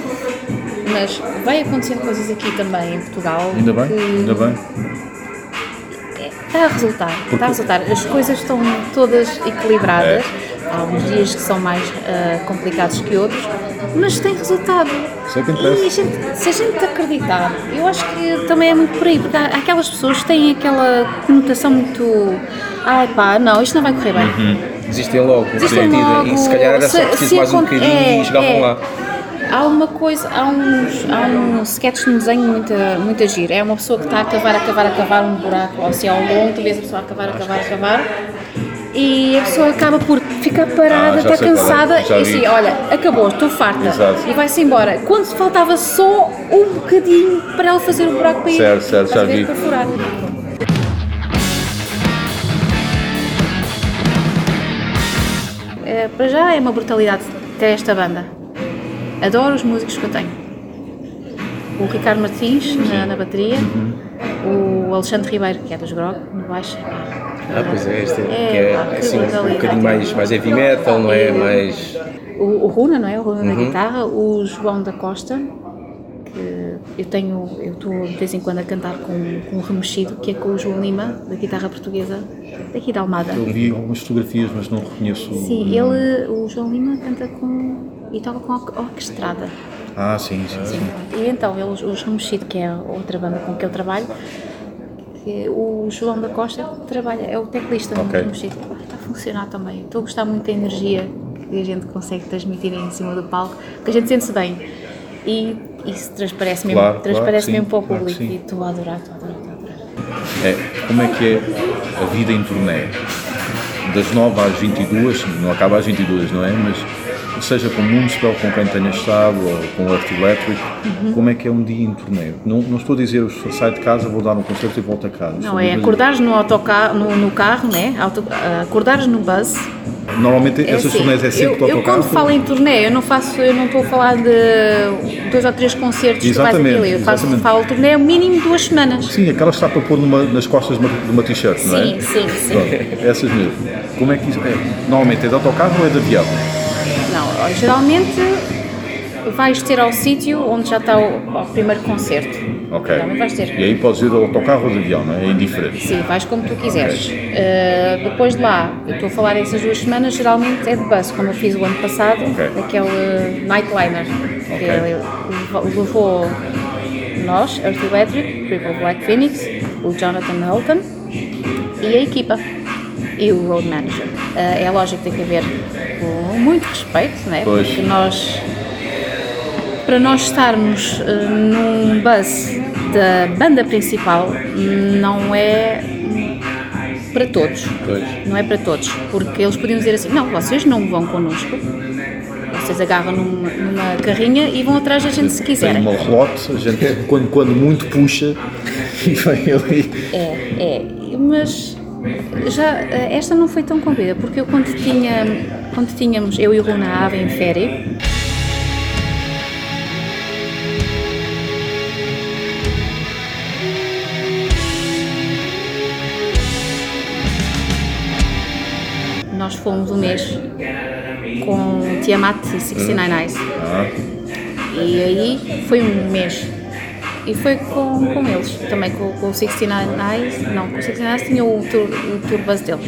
Mas vai acontecendo coisas aqui também em Portugal. ainda bem, ainda bem. Está a resultar, está a resultar. As coisas estão todas equilibradas. Há uns dias que são mais ah, complicados que outros, mas tem resultado. Isso é que interessa. E a gente- se a gente acreditar, eu acho que também é muito por aí, porque há aquelas pessoas que têm aquela conotação muito. Ai pá, não, isto não vai correr bem. Uhum. Desistem logo, partida. logo, E se calhar era só se- preciso se mais um bocadinho é, e chegavam é. lá. Há uma coisa, há, uns, há um sketch no desenho muito, muito agir. É uma pessoa que está a cavar, a cavar, a cavar um buraco ao céu longo, tu vês a pessoa a cavar, a cavar, a cavar, e a pessoa acaba por ficar parada, Ah, está qual é, cansada, e assim, olha, acabou, estou farta. Exato. E vai-se embora. Quando faltava só um bocadinho para ela fazer o buraco para ir. Certo, certo, já vi. Para furar. É, para já é uma brutalidade ter esta banda. Adoro os músicos que eu tenho. O Ricardo Martins na, na bateria, o Alexandre Ribeiro, que é dos Grog, no baixo. Ah, pois é, este é, É, que é assim, um bocadinho mais, mais heavy metal, não é? É. Mais. O, o Runa, não é? O Runa na guitarra, o João da Costa, que eu tenho, eu estou de vez em quando a cantar com, com um remexido, que é com o João Lima, da guitarra portuguesa, daqui da Almada. Eu vi algumas fotografias, mas não reconheço. o Sim, nome. ele, o João Lima canta com. e toca com a orquestrada. Ah, sim, sim. sim. E então, eles, os Remexido, que é a outra banda com que eu trabalho, que o João da Costa trabalha, é o teclista do Ok. Remexido. Ah, Está a funcionar também. Estou a gostar muito da energia que a gente consegue transmitir em cima do palco, porque a gente sente-se bem. E isso transparece mesmo, Claro, transparece claro, mesmo para o sim, claro que público. sim. E estou a adorar, estou a adorar, estou a adorar. É, como é que é a vida em turnê? Das 9 às 22, não acaba às 22, não é? Mas seja com o Municipal, com quem tenha estado, ou com o Earth Electric, Uhum. como é que é um dia em turnê? Não, não estou a dizer, eu saio de casa, vou dar um concerto e volto a casa. Não, é acordares no, autocarro, no, no carro, né? Auto, acordares no bus, Normalmente É essas assim, turnés é sempre eu, eu quando falo em turnê, eu não faço, eu não estou a falar de dois ou três concertos que Exatamente, aquilo. Eu faço, falo turnê é o mínimo duas semanas. Sim, aquela está para pôr numa- nas costas de uma, uma t-shirt, não é? Sim, sim, sim. Pronto, essas mesmo. Como é que isso é? Normalmente é de autocarro ou é de avião? Geralmente vais ter ao sítio onde já está o, o primeiro concerto. Ok. E aí podes ir de autocarro ou de avião, não é? É indiferente. Sim, vais como tu quiseres. Uh, depois de lá, eu estou a falar essas duas semanas, geralmente é de bus, como eu fiz o ano passado, Ok. aquele Nightliner, que Ok. ele levou nós, Earth Electric, Triple Black Phoenix, o Jonathan Holton e a equipa e o road manager. Uh, é lógico que tem que haver com muito respeito, né? Pois. porque nós para nós estarmos eh, num bus da banda principal não é para todos. Pois. Não é para todos. Porque eles podiam dizer assim, não, vocês não vão connosco. Vocês agarram numa, numa carrinha e vão atrás da gente se Tem quiserem. uma relote, a gente quando, quando muito puxa e vem ali. É, é. Mas já eh, esta não foi tão comprida, porque eu quando tinha quando tínhamos eu e o Runa Ave em férias, nós fomos um mês com Tiamat e 69 Eyes. Ah, E aí foi um mês. E foi com, com eles, também com, com o 69 Eyes, não, com o 69 Eyes tinha o tour, o tour bus dele.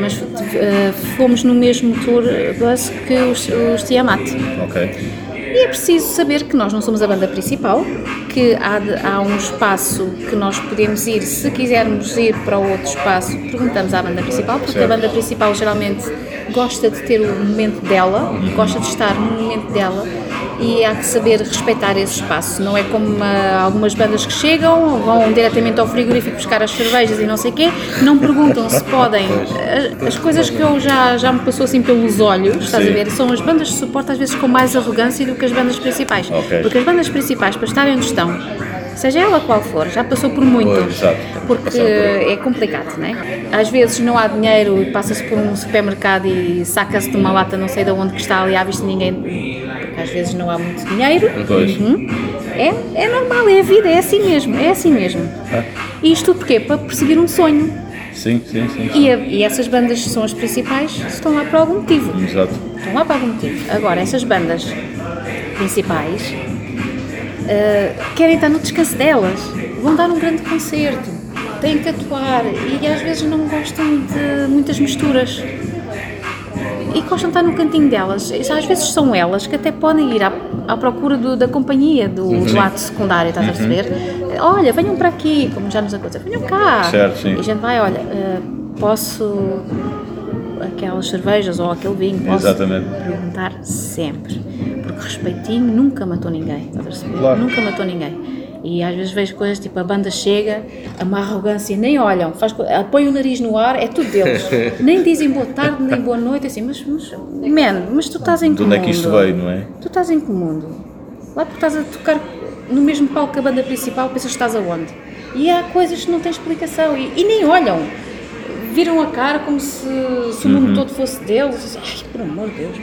Mas eh, fomos no mesmo tour bus que os, os Tiamat. Ok. E é preciso saber que nós não somos a banda principal, que há, de- há um espaço que nós podemos ir, se quisermos ir para outro espaço, perguntamos à banda principal, porque Certo. a banda principal geralmente gosta de ter o momento dela, gosta de estar no momento dela e há que saber respeitar esse espaço. Não é como ah, algumas bandas que chegam, vão diretamente ao frigorífico buscar as cervejas e não sei o quê, não perguntam se podem. Ah, As coisas que eu já, já me passou assim pelos olhos, estás a Sim. ver? São as bandas de suporte às vezes com mais arrogância do que as bandas principais. Ok. Porque as bandas principais, para estarem onde estão, seja ela qual for, já passou por muito. Exato. Porque por é complicado, não é? Às vezes não há dinheiro e passa-se por um supermercado e saca-se de uma lata não sei de onde que está ali à vista ninguém, porque às vezes não há muito dinheiro. Pois. Uhum. É, é normal, é a vida, é assim mesmo, é assim mesmo. E isto tudo porquê? Para perseguir um sonho. Sim, sim, sim. E, a- e essas bandas são as principais estão lá por algum motivo. Exato. Estão lá por algum motivo. Agora, essas bandas principais eh, querem estar no descanso delas, vão dar um grande concerto, têm que atuar e às vezes não gostam de muitas misturas. E gostam de estar no cantinho delas. Às vezes são elas que até podem ir à, à procura do- da companhia, do, do ato secundário, estás a perceber? Olha, venham para aqui, como já nos aconteceu, venham cá. Certo, sim. E a gente vai, olha, eh, posso aquelas cervejas ou aquele vinho, posso Exatamente. perguntar sempre. Porque respeitinho nunca matou ninguém, estás a perceber? Claro. Nunca matou ninguém. E às vezes vejo coisas tipo a banda chega, a uma arrogância, nem olham, faz, co- põe o nariz no ar, é tudo deles. nem dizem boa tarde, nem boa noite, assim, mas, mas man, mas tu estás em De que onde é que isto mundo? veio, não é? Tu estás em que mundo? Lá tu estás a tocar no mesmo palco que a banda principal, pensas que estás aonde? E há coisas que não têm explicação e, e nem olham. Viram a cara como se, se o Uhum. mundo todo fosse deles. Ai, por amor de Deus.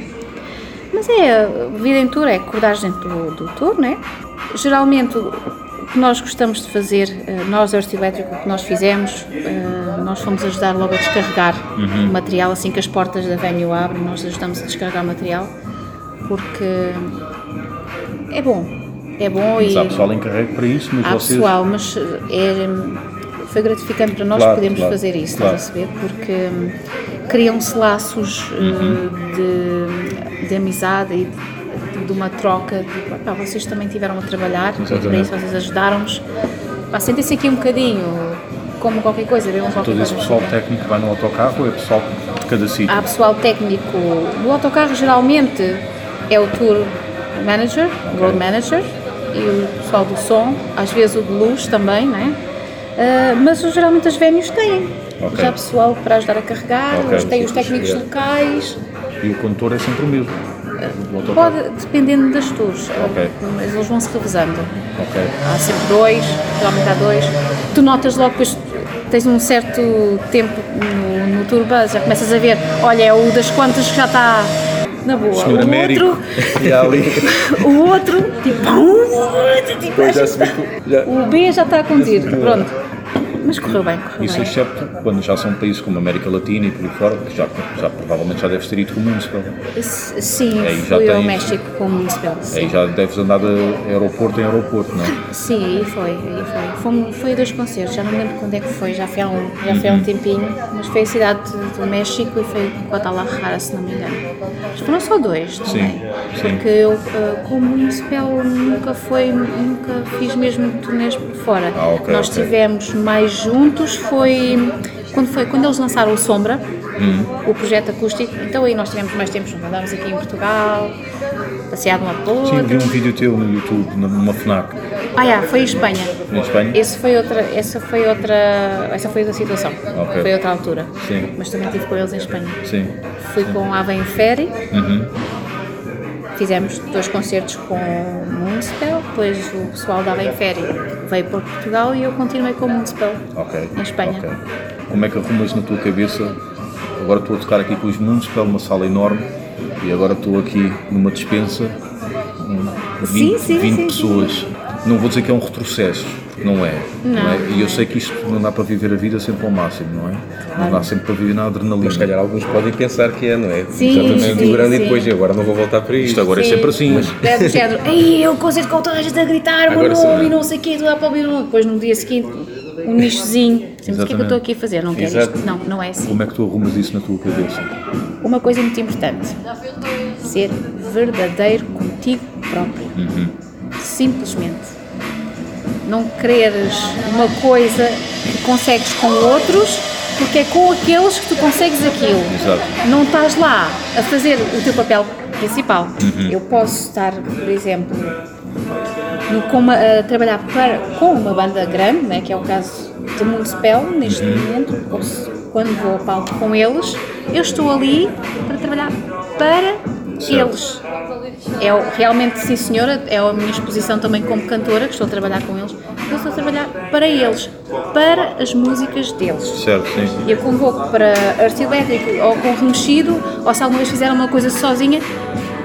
Mas é, a vida em tour é acordar dentro do, do tour, né? Geralmente o que nós gostamos de fazer, eh, nós, Earth Elétrico, o que nós fizemos, eh, nós fomos ajudar logo a descarregar Uhum. o material, assim que as portas da venue abrem, nós ajudamos a descarregar o material, porque é bom, é bom Mas e há pessoal encarregue para isso, mas há vocês. pessoal, mas é, foi gratificante para nós Claro, podermos claro, fazer isso, claro. estás a perceber? Porque hum, criam-se laços uh, Uhum. de, de amizade e de, de uma troca. De, pá, vocês também tiveram a trabalhar para Exatamente. isso, vocês ajudaram-nos. Sentem-se aqui um bocadinho, como qualquer coisa, bebam qualquer Todo esse pessoal técnico que vai no autocarro ou é pessoal de cada sítio? Há pessoal técnico do autocarro, geralmente é o tour manager, road manager, e o pessoal do som, às vezes o de luz também, não Ah, mas geralmente as venues têm. Ok. Já pessoal para ajudar a carregar, Ok. os- tem os técnicos locais, E o condutor é sempre o mesmo? autocarro? pode, dependendo das tours, Ok. mas eles vão se revezando. Há sempre dois, geralmente há dois. Tu notas logo, depois tens um certo tempo no, no tour bus, já começas a ver, olha, é o das quantas que já está na boa. Senhor o Américo. outro, E ali. o outro, tipo, tipo, já que- já- o B já está a conduzir, pronto. Mas correu bem, correu Isso bem. excepto quando já são países como a América Latina e por aí fora, que já, já provavelmente já deves ter ido com o Municipal. Sim, Aí já fui ao tens- México com o Municipal. Aí já deves andar de aeroporto em aeroporto, não é? Sim, aí foi, aí foi. Fomos, foi a dois concertos, já não me lembro quando é que foi, já foi há um, já foi há um tempinho, mas foi a cidade de- do México e foi Guadalajara, se não me engano. Mas foram só dois também. Sim, sim. Porque eu, eh, como municipal, nunca foi, nunca fiz mesmo turnês por fora. Ah, ok, Nós ok. tivemos mais juntos, foi quando, foi quando eles lançaram o Sombra, Hum. o projeto acústico, então aí nós tivemos mais tempo juntos, andámos aqui em Portugal, passeado um para o Sim, vi um vídeo teu no YouTube, numa FNAC, Ah, yeah, foi em Espanha. em Espanha. Esse foi outra, essa foi outra, essa foi outra situação. Ok. Foi outra altura. Sim. Mas também estive com eles em Espanha. Sim. Fui com a Avem Ferry. Uhum. Fizemos dois concertos com o Municipal, depois o pessoal da Avem Ferry veio para Portugal e eu continuei com o Municipal Ok. em Espanha. ok. Como é que arrumas na tua cabeça? Agora estou a tocar aqui com os Municipal, uma sala enorme, e agora estou aqui numa dispensa, com 20, Sim, sim, 20 sim, pessoas. não vou dizer que é um retrocesso, não é. Não. é? E eu sei que isto não dá para viver a vida sempre ao máximo, não é? Não dá sempre para viver na adrenalina. Mas se calhar alguns podem pensar que é, não é? Sim, Exatamente sim, o grande sim. e depois agora não vou voltar para isto. Isto agora é Sim. sempre assim. É do género, ei, eu concerto com toda a gente a gritar o meu nome e não. não sei o quê, tu dá para ouvir um. Depois no dia seguinte, um nichozinho. Sempre, o que é que eu estou aqui a fazer? Não quero Exato. isto. Não, não é assim. Como é que tu arrumas isso na tua cabeça? Uma coisa muito importante: ser verdadeiro contigo próprio. Simplesmente. Não quereres uma coisa que consegues com outros, porque é com aqueles que tu consegues aquilo. Exato. Não estás lá a fazer o teu papel principal. Eu posso estar, por exemplo, no, com uma- a trabalhar para, com uma banda grande, né, que é o caso de Municipal, neste momento, ou se- quando vou ao palco com eles, eu estou ali para trabalhar para eles. É realmente, sim senhora, é a minha exposição também como cantora, que estou a trabalhar com eles, eu estou a trabalhar para eles, para as músicas deles. Certo, sim. E eu convoco para arte elétrico ou com remexido, ou se alguma vez fizeram uma coisa sozinha,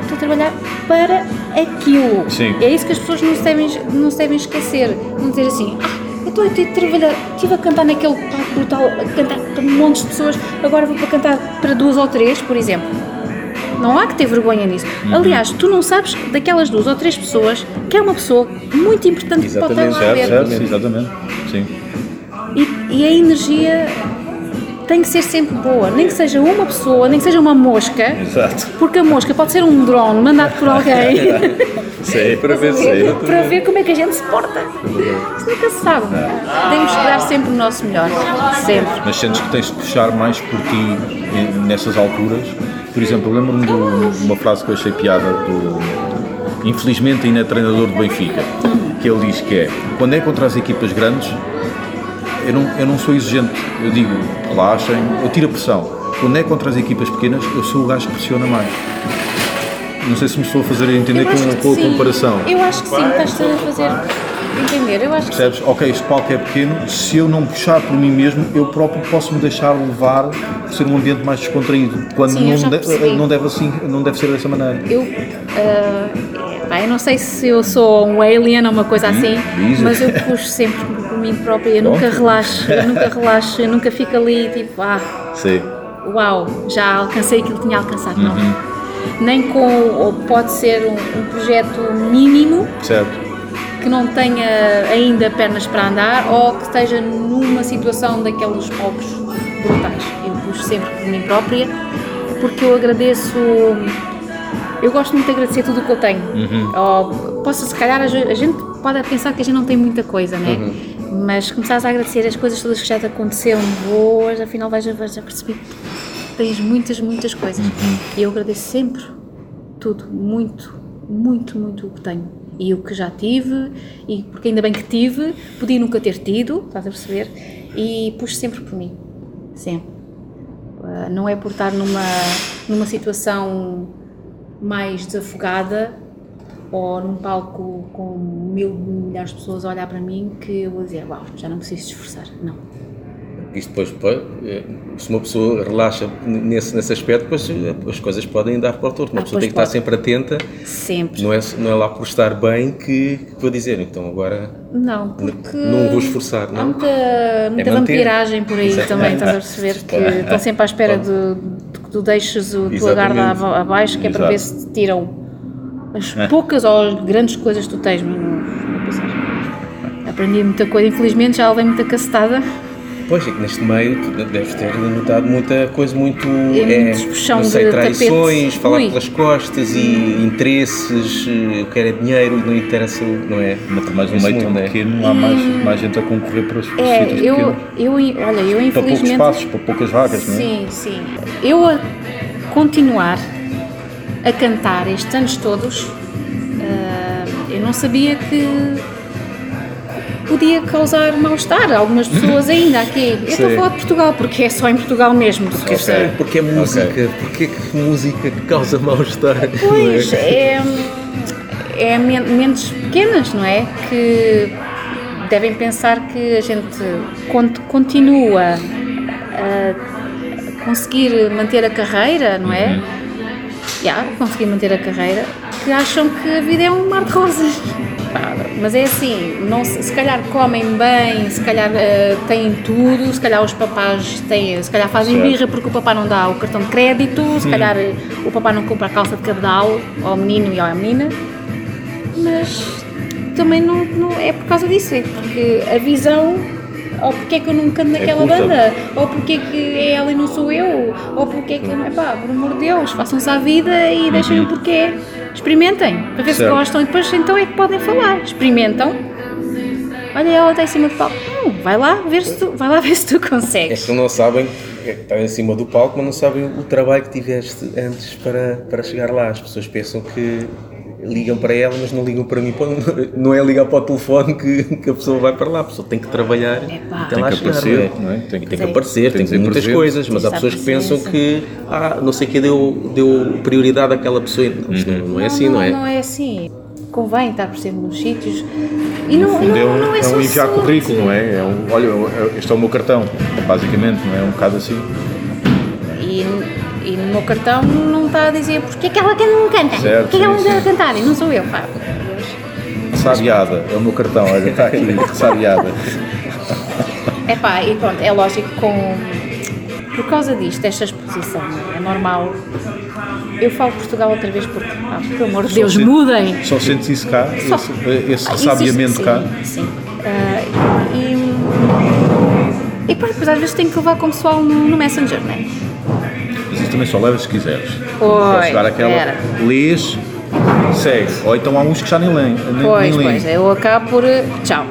estou a trabalhar para aquilo. Sim. É isso que as pessoas não se devem, não se devem esquecer. Não dizer assim, ah, eu estou a trabalhar, estive a cantar naquele palco brutal, a cantar para montes de pessoas, agora vou para cantar para duas ou três, por exemplo. Não há que ter vergonha nisso. Uhum. Aliás, tu não sabes daquelas duas ou três pessoas que é uma pessoa muito importante que pode estar lá Certo, certo, exatamente. Sim. E, e a energia tem que ser sempre boa, nem que seja uma pessoa, nem que seja uma mosca, Exato. porque a mosca pode ser um drone mandado por alguém Sei, para ver se para ver como é que a gente se porta. Isso nunca se sabe. Temos que dar sempre o nosso melhor. Sempre. Mas sentes que tens de puxar mais por ti em- nessas alturas? Por exemplo, eu lembro-me de uma frase que eu achei piada do. Infelizmente ainda é treinador do Benfica, que ele diz que é quando é contra as equipas grandes, eu não, eu não sou exigente, eu digo relaxem, eu tiro a pressão. Quando é contra as equipas pequenas, eu sou o gajo que pressiona mais. Não sei se me estou a fazer entender com, com a comparação. Eu acho que sim, estás-te a fazer entender. Eu acho que. Percebes? Ok, este palco é pequeno, se eu não puxar por mim mesmo, eu próprio posso me deixar levar por ser um ambiente mais descontraído. Quando Sim, eu já não, de- não, deve assim, não deve ser dessa maneira. Eu, ah, pá, eu não sei se eu sou um alien ou uma coisa assim, diz. mas eu puxo sempre por mim própria, eu nunca relaxo, eu nunca relaxo, eu nunca fico ali tipo, ah, Sim. uau, já alcancei aquilo que tinha alcançado, não. Uhum. Nem com, ou pode ser um, um projeto mínimo Certo. Que não tenha ainda pernas para andar ou que esteja numa situação daqueles palcos brutais. Eu puxo sempre por mim própria porque eu agradeço. Eu gosto muito de agradecer tudo o que eu tenho. Ou, posso, se calhar, a ge- a gente pode pensar que a gente não tem muita coisa, né? Mas começares a agradecer as coisas todas que já te aconteceram boas, afinal vais a, vais a perceber que tens muitas, muitas coisas. E eu agradeço sempre tudo, muito, muito, muito o que tenho. E o que já tive, e porque ainda bem que tive, podia nunca ter tido, estás a perceber? E puxo sempre por mim, sempre. Ah, não é por estar numa, numa situação mais desafogada ou num palco com mil milhares de pessoas a olhar para mim que eu vou dizer, uau, já não preciso esforçar. Não. Isto depois, pode- eh, se uma pessoa relaxa nesse, nesse aspecto, depois eh, as coisas podem dar para o torto. Uma Ah, pessoa tem que estar pode. sempre atenta, Sempre. não é, não é lá por estar bem que, que vou dizer, então agora Não, porque. não vou esforçar, Há não? muita, muita É manter. vampiragem por aí Exato. também, estás a perceber? Que estão sempre à espera de, de que tu deixes o tua aba- abaixo, que é para ver Exato. se te tiram as poucas ou as grandes coisas que tu tens. Aprendi muita coisa, infelizmente já levei muita cacetada. Pois é que neste meio tu deves ter notado muita coisa muito. muito puxão não sei, traições, tapete. falar Ui. pelas costas e interesses, eh, eu quero é dinheiro não interessa, o- não é? Mas mais um Esse meio tão mundo, é. pequeno, há mais, mais gente a concorrer para os É, sítios eu, pequenos. eu, olha, eu Para poucos infelizmente. espaços, para poucas vagas, não é? Sim, sim. Eu a continuar a cantar estes anos todos, ah, eu não sabia que podia causar mal-estar a algumas pessoas ainda aqui. Eu estou a falar de Portugal, porque é só em Portugal mesmo. se quer saber. Porque é música, porque é que música que causa mal-estar? é? Pois, é, é men- mentes pequenas, não é? Que devem pensar que a gente cont- continua a conseguir manter a carreira, não é? Já, conseguir manter a carreira, que acham que a vida é um mar de rosas. Parada. Mas é assim, não, se se calhar comem bem, se calhar eh, têm tudo, se calhar os papás têm, se calhar fazem Certo. birra porque o papá não dá o cartão de crédito, se calhar eh, o papá não compra a calça de cabedal ao menino e à menina. Mas também não, não é por causa disso, é porque a visão, ou porque é que eu não canto naquela curta. banda, ou porque é que é ela e não sou eu, ou porque é que, epá, por amor de Deus, façam-se à vida e deixem o porquê. Experimentem, para ver se Certo. gostam e depois então é que podem falar. Experimentam. Olha, ela está em cima do palco. Hum, vai lá ver se tu, vai lá ver se tu É consegues. que não sabem, é que estão em cima do palco, mas não sabem o trabalho que tiveste antes para, para chegar lá. As pessoas pensam que ligam para ela, mas não ligam para mim. Não é ligar para o telefone que, que a pessoa vai para lá. A pessoa tem que trabalhar Epá. até Tem lá que chegar. aparecer, não não é? é? Tem que- Tem que aparecer, tem tem, que muitas presente. coisas, mas há pessoas que pensam que ah, não sei o que deu, deu prioridade àquela pessoa. Não, não, não é assim, não, é? Não é assim. Convém estar presente nos sítios. E não, fundo, é não, um, não é, é um enviar currículo, não é? é um, olha, eu- este é o meu cartão, basicamente, não é? É um bocado assim. E, e no meu cartão não está a dizer porque é que ela não canta, Certo, porque é que ela sim, não deve sim. cantar, e não sou eu, pá. Sabiada, é o meu cartão, olha, está aqui, sabiada. É pá, e pronto, é lógico que com, por causa disto, desta exposição, é normal. Eu falo Portugal outra vez porque, ah, pelo amor de Deus, sente- mudem! Só sentes isso cá, Só- esse, esse Ah, sabiamento existe- cá. Sim, sim. Ah, e, e pronto, depois às vezes tenho que levar com o pessoal no, no Messenger, não é? Também só levas se quiseres. Pois, Pode chegar àquela, era. lês, segue. Ou então há uns que já nem leem. Nem, Pois, nem leem. pois, eu acabo por. eh, Tchau.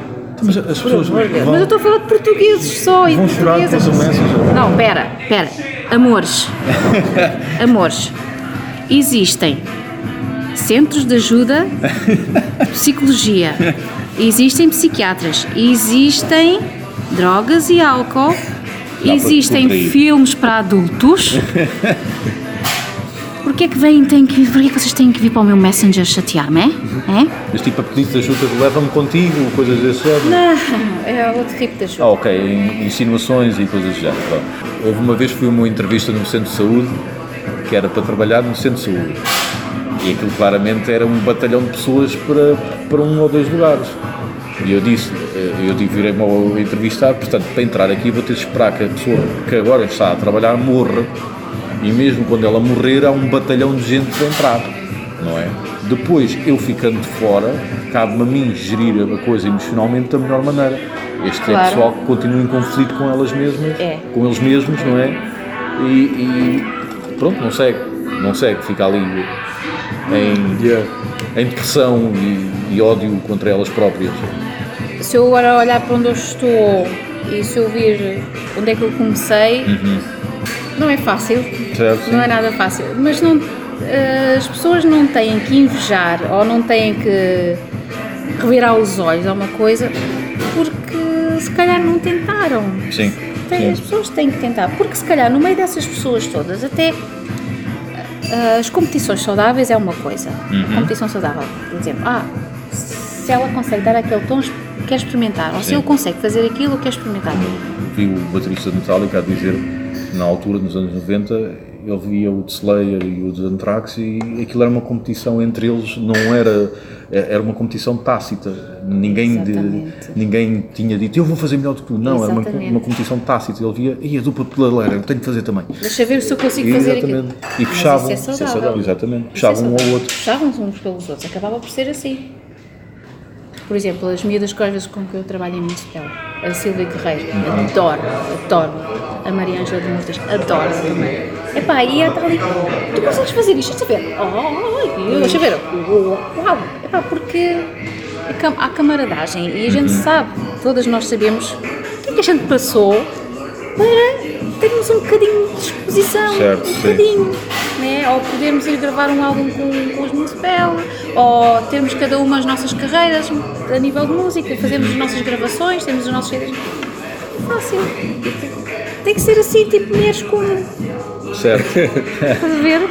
Mas as pessoas vão, Mas eu estou a falar de portugueses só e vão de portuguesas. Não, pera, pera. Amores. Amores. Existem centros de ajuda, psicologia, existem psiquiatras, existem drogas e álcool, existem filmes para adultos. Porquê é que vêm, têm que, porquê é que vocês têm que vir para o meu Messenger chatear-me, é? é? Mas tipo a pedido de ajuda, leva-me contigo, coisas desse género. Não, é outro tipo de ajuda. Ah, ok, in- insinuações e coisas do género. Houve uma vez fui uma entrevista no centro de saúde, que era para trabalhar no centro de saúde. E aquilo claramente era um batalhão de pessoas para, para um ou dois lugares. E eu disse, eh, eu digo, virei-me ao entrevistar, portanto, para entrar aqui vou ter de esperar que a pessoa que agora está a trabalhar morra. E mesmo quando ela morrer, há um batalhão de gente para entrar, não é? Depois, eu ficando de fora, cabe-me a mim gerir a coisa emocionalmente da melhor maneira. Este é Claro. pessoal que continua em conflito com elas mesmas, É. com eles mesmos, não é? E, e pronto, não segue, não segue, fica ali em, em depressão e, e ódio contra elas próprias. se eu agora olhar para onde eu estou e se eu vir onde é que eu comecei, não é fácil, Uhum. Certo, não é nada fácil, mas não, eh, as pessoas não têm que invejar ou não têm que revirar os olhos a uma coisa porque se calhar não tentaram. Sim. As pessoas têm que tentar, porque se calhar no meio dessas pessoas todas, até as competições saudáveis é uma coisa. Uhum. Competição saudável, por exemplo, ah, se ela consegue dar aquele tom, quer experimentar, ou se Sim. ele consegue fazer aquilo, quer experimentar. Vi o baterista de Metallica a dizer, na altura, nos anos 90, ele via o de Slayer e o de Anthrax e aquilo era uma competição entre eles, não era, era uma competição tácita. Ninguém, de, Exatamente. ninguém tinha dito, eu vou fazer melhor do que tu. Não, era uma, Exatamente. uma competição tácita. Ele via, e a dupla pedaleira, eu tenho que fazer também. Deixa ver se eu consigo fazer aquilo. Exatamente. E puxavam, isso é saudável. exatamente, é puxavam um ao outro. Puxavam-se uns pelos outros, acabava por ser assim. Por exemplo, as miúdas vezes com que eu trabalho em Municipal, a Silvia Guerreiro, adoro, adoro. A Maria Ângela de Montes, adoro também. Epá, e ela está ali, tu consegues fazer isto? Deixa ver. Oh, e eu, deixa ver. Uau! Epá, porque há camaradagem e a gente Uhum. sabe, todas nós sabemos, o que é que a gente passou para termos um bocadinho de exposição, Certo, um sim. bocadinho, né? ou podermos ir gravar um álbum com, com os Municipal, ou termos cada uma as nossas carreiras a nível de música, fazemos as nossas gravações, temos os nossos CDs. Fácil. Tem que ser assim, tipo mulheres como, Certo. estás a ver?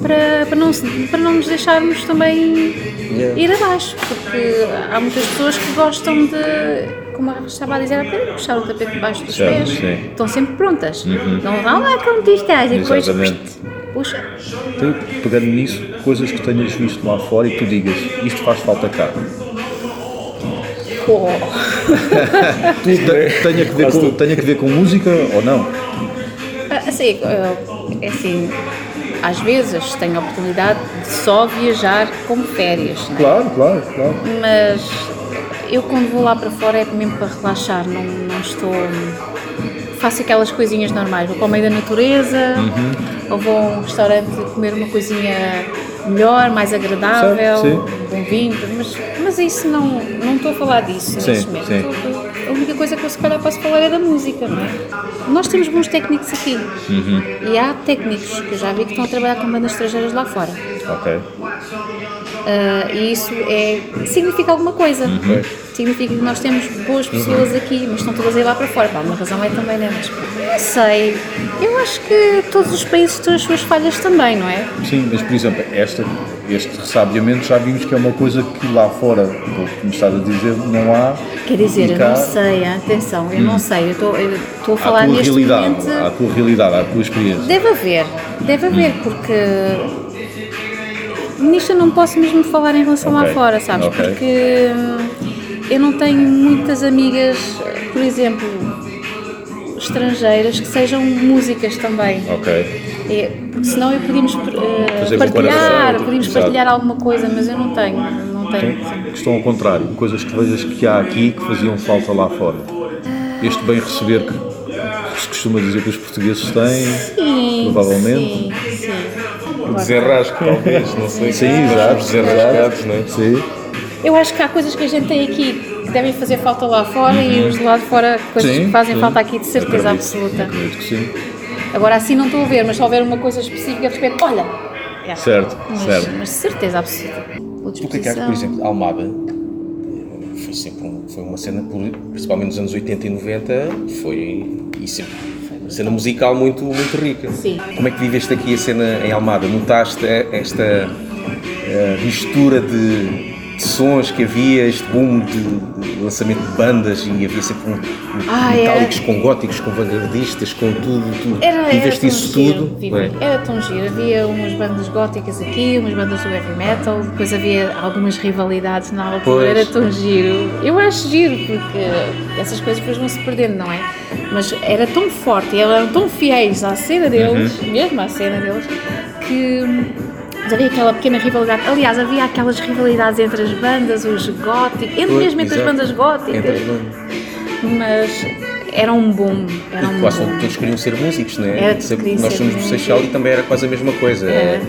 Para, para, não, para não nos deixarmos também ir abaixo, porque há muitas pessoas que gostam de, como eu estava a dizer há bocadinho, puxar o tapete debaixo dos Certo, pés. sim. Estão sempre prontas. Não vão lá como tu estás e depois puxa. Então, pegando nisso, coisas que tenhas visto lá fora e que tu digas, isto faz falta cá. Oh, Te- Tenha que, ver com, tenha que ver com música ou não? Assim, eh, é assim, às vezes tenho a oportunidade de só viajar como férias, não é? Claro, claro, claro. mas eu quando vou lá para fora é mesmo para relaxar, não, não estou. Faço aquelas coisinhas normais, vou para o meio da natureza, ou vou a um restaurante comer uma coisinha melhor, mais agradável, Certo, um bom vinho, mas, mas isso não, não estou a falar disso Sim, neste momento. sim. Estou- a única coisa que eu se calhar posso falar é da música, não é? Nós temos bons técnicos aqui Uhum. e há técnicos que eu já vi que estão a trabalhar com bandas estrangeiras lá fora. Ok. Ah, e isso é, significa alguma coisa. Uhum. Significa que nós temos boas pessoas aqui, mas estão todas a ir lá para fora. Pá, uma razão é também, né? Mas não sei. Eu acho que todos os países têm as suas falhas também, não é? Sim, mas por exemplo, esta, este ressabiamento já vimos que é uma coisa que lá fora, me estás a dizer, não há. Quer dizer, eu cá, não sei, atenção, eu não sei. Eu estou, a À falar tua neste realidade, momento. à tua realidade, à tua experiência. Deve haver, deve haver, Hum. porque nisto eu não posso mesmo falar em relação lá Ok, fora, sabes? ok. Porque hum, eu não tenho muitas amigas, por exemplo, estrangeiras que sejam músicas também. Ok. É, porque senão eu podíamos Fazer partilhar, comparação, podíamos partilhar alguma coisa, mas eu não tenho, não tenho. Que estão ao contrário, coisas que vejas que há aqui que faziam falta lá fora. Este bem receber que se costuma dizer que os portugueses têm. Sim, Provavelmente. Sim, sim. O desenrasco, talvez, não sei. Sim, exato, desenrascados, não é? Sim. Eu acho que há coisas que a gente tem aqui que devem fazer falta lá fora e os de lá de fora coisas Uhum. Sim, que fazem sim. falta aqui de certeza Acredito, absoluta. Acredito que sim. Agora assim não estou a ver, mas se houver uma coisa específica de repente, olha! é. Certo, mas, certo. Mas de certeza absoluta. O que é que por exemplo, Almada foi sempre um- foi uma cena, principalmente nos anos 80 e 90, foi, e sempre cena musical muito, muito rica. Sim. Como é que viveste aqui a cena em Almada? Notaste esta eh, mistura de sons que havia, este boom de, lançamento de bandas e havia sempre um, Ah, metálicos era. com góticos, com vanguardistas, com tudo, tudo. Era, viveste isso giro, tudo? é? Era tão giro. Havia umas bandas góticas aqui, umas bandas do heavy metal, depois havia algumas rivalidades na altura. Pois. Era tão giro. Eu acho giro porque essas coisas depois vão se perdendo, não é? Mas era tão forte e eram tão fiéis à cena deles, Uhum. mesmo à cena deles, que. Havia aquela pequena rivalidade. Aliás, havia aquelas rivalidades entre as bandas, os góticos, entre mesmo entre as bandas góticas. Entre as bandas. Mas era um boom. Era um E quase boom. todos queriam ser músicos, não é? Era, nós somos do. Seixal e também era quase a mesma coisa. É.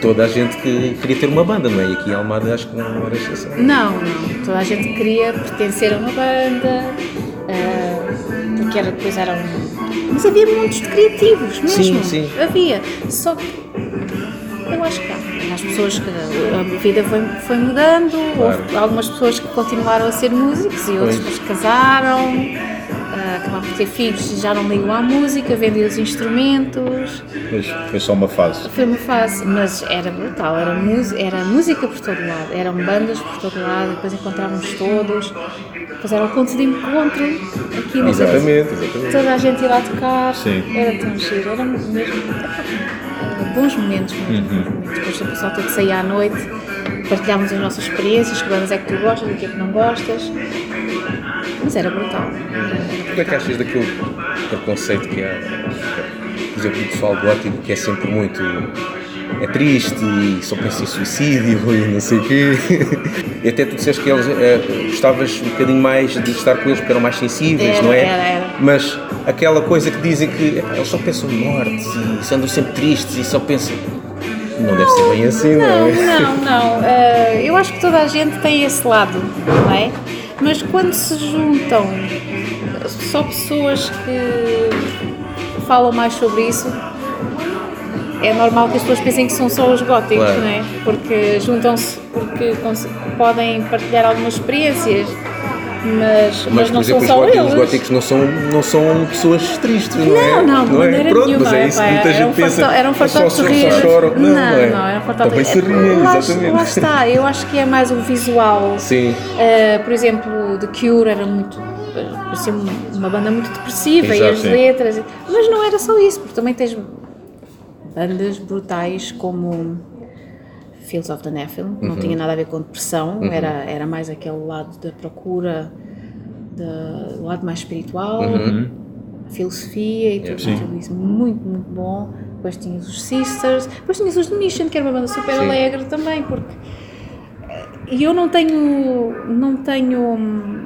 Toda a gente que queria ter uma banda, não é? E aqui em Almada acho que não era exceção. Não, não. Toda a gente queria pertencer a uma banda, ah, porque era, depois eram. Mas havia montes de criativos mesmo. Sim, sim. Havia. Só que eu acho que há. As pessoas que a vida foi, foi mudando, houve algumas pessoas que continuaram a ser músicos e outras Pois. que casaram, ah, acabaram por ter filhos e já não ligam à música, vendem os instrumentos. Mas foi só uma fase. Foi uma fase, mas era brutal, era, era música por todo lado, eram bandas por todo lado, depois encontrávamos todos, depois era o ponto de encontro aqui na Exatamente, exatamente. Toda a gente ia lá tocar, Sim. era tão giro, era mesmo bons momentos, momentos. Depois o pessoal todo saía à noite, partilhávamos as nossas experiências, que bandas é que tu gostas, do que é que não gostas, mas era brutal. O que é que achas daquele preconceito que há, por exemplo, o pessoal gótico que é sempre muito. É triste e só pensa em suicídio e não sei o quê. E até tu disseste que eles eh, gostavas um bocadinho mais de estar com eles porque eram mais sensíveis, Era, não é? era, era. Mas aquela coisa que dizem que eles só pensam em morte e andam sempre tristes e só pensam. Não deve ser bem assim, não, Não, é? não, não. Eh, eu acho que toda a gente tem esse lado, não é? Mas quando se juntam só pessoas que falam mais sobre isso, é normal que as pessoas pensem que são só os góticos, Claro. não é? Porque juntam-se porque podem partilhar algumas experiências, mas, mas, Mas, não exemplo, são só góticos, eles. os góticos não são, não são pessoas tristes, não, é? Não, não, de é? Pronto, nenhuma. mas é isso que pá, muita era gente um pensa. Era um só, de rir. só choram. Não, não, é. não, era um fartão de Também riem, lá, exatamente. lá está, eu acho que é mais o visual. Sim. Uh, por exemplo, The Cure era muito. parecia uma banda muito depressiva e Exato, as sim. letras. Mas não era só isso, porque também tens bandas brutais como Fields of the Nephilim, não tinha nada a ver com depressão, era, era mais aquele lado da procura, da- do lado mais espiritual, a filosofia e tudo, tudo isso, muito, muito bom. Depois tinhas os Sisters, depois tinhas os The Mission, que era uma banda super Sim. alegre também, porque e eu não tenho, não tenho hum,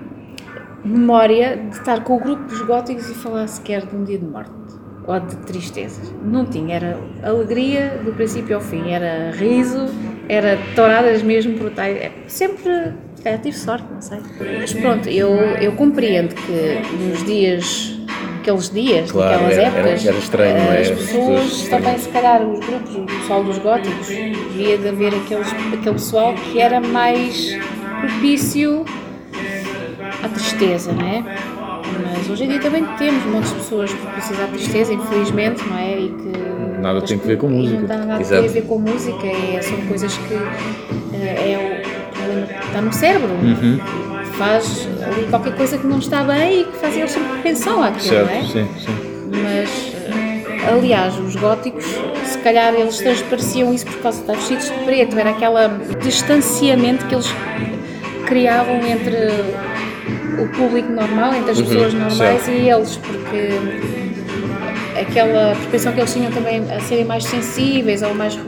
memória de estar com o grupo dos góticos e falar sequer de um dia de morte ou de tristezas. Não tinha, era alegria do princípio ao fim, era riso, era touradas mesmo brutais. É, Sempre, é, tive sorte, não sei. Mas pronto, eu, eu compreendo que nos dias, aqueles dias, Claro, naquelas era- épocas, era estranho, não é? as pessoas pessoas também, se calhar, os grupos, o pessoal dos góticos, devia de haver aqueles, aquele pessoal que era mais propício à tristeza, não é? Mas hoje em dia também temos muitas pessoas propícias à tristeza, infelizmente, não é? E que Nada tem a ver com música. Não tem nada Exato. a ver com música, é, são coisas que eh, é que está no cérebro. Uhum. Faz ali qualquer coisa que não está bem e que faz eles sempre pensão àquilo, não é? Certo, sim, sim. mas eh, aliás os góticos se calhar eles transpareciam isso por causa de estar vestidos de preto era aquela distanciamento que eles criavam entre o público normal entre as pessoas normais certo. e eles porque aquela propensão que eles tinham também a serem mais sensíveis ou mais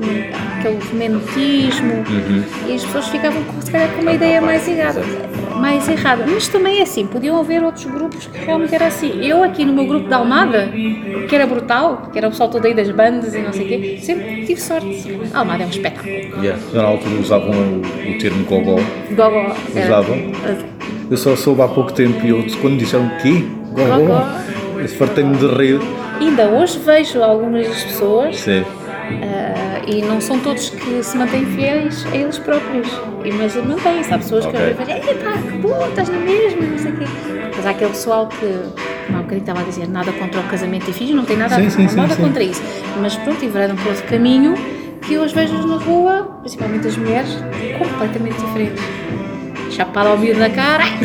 aquele romantismo e as pessoas ficavam com, se calhar com uma ideia mais errada mais errada, mas também é assim podiam haver outros grupos que realmente era assim. Eu aqui no meu grupo da Almada que era brutal, que era o pessoal todo aí das bandas e não sei o quê, sempre tive sorte. A Almada é um espetáculo. Yeah. Na altura usavam o, o termo gogó. Gogó era- Usavam? Eu só soube há pouco tempo e eu, quando disseram quê? Gogó? Fartei-me de rir. ainda hoje vejo algumas pessoas Sim. Ah, e não são todos que se mantêm fiéis a eles próprios. E, mas mantêm-se. Há pessoas Ok. que dizem, pá, que bom, estás na mesma, não sei o quê. Mas há aquele pessoal que, há um bocadinho estava a dizer, nada contra o casamento e filhos, não tem nada, Sim, sim, sim, nada contra isso. Mas pronto, enveredam por outro caminho que eu as vejo na rua, principalmente as mulheres, completamente diferentes. Chapada ao miúdo na cara.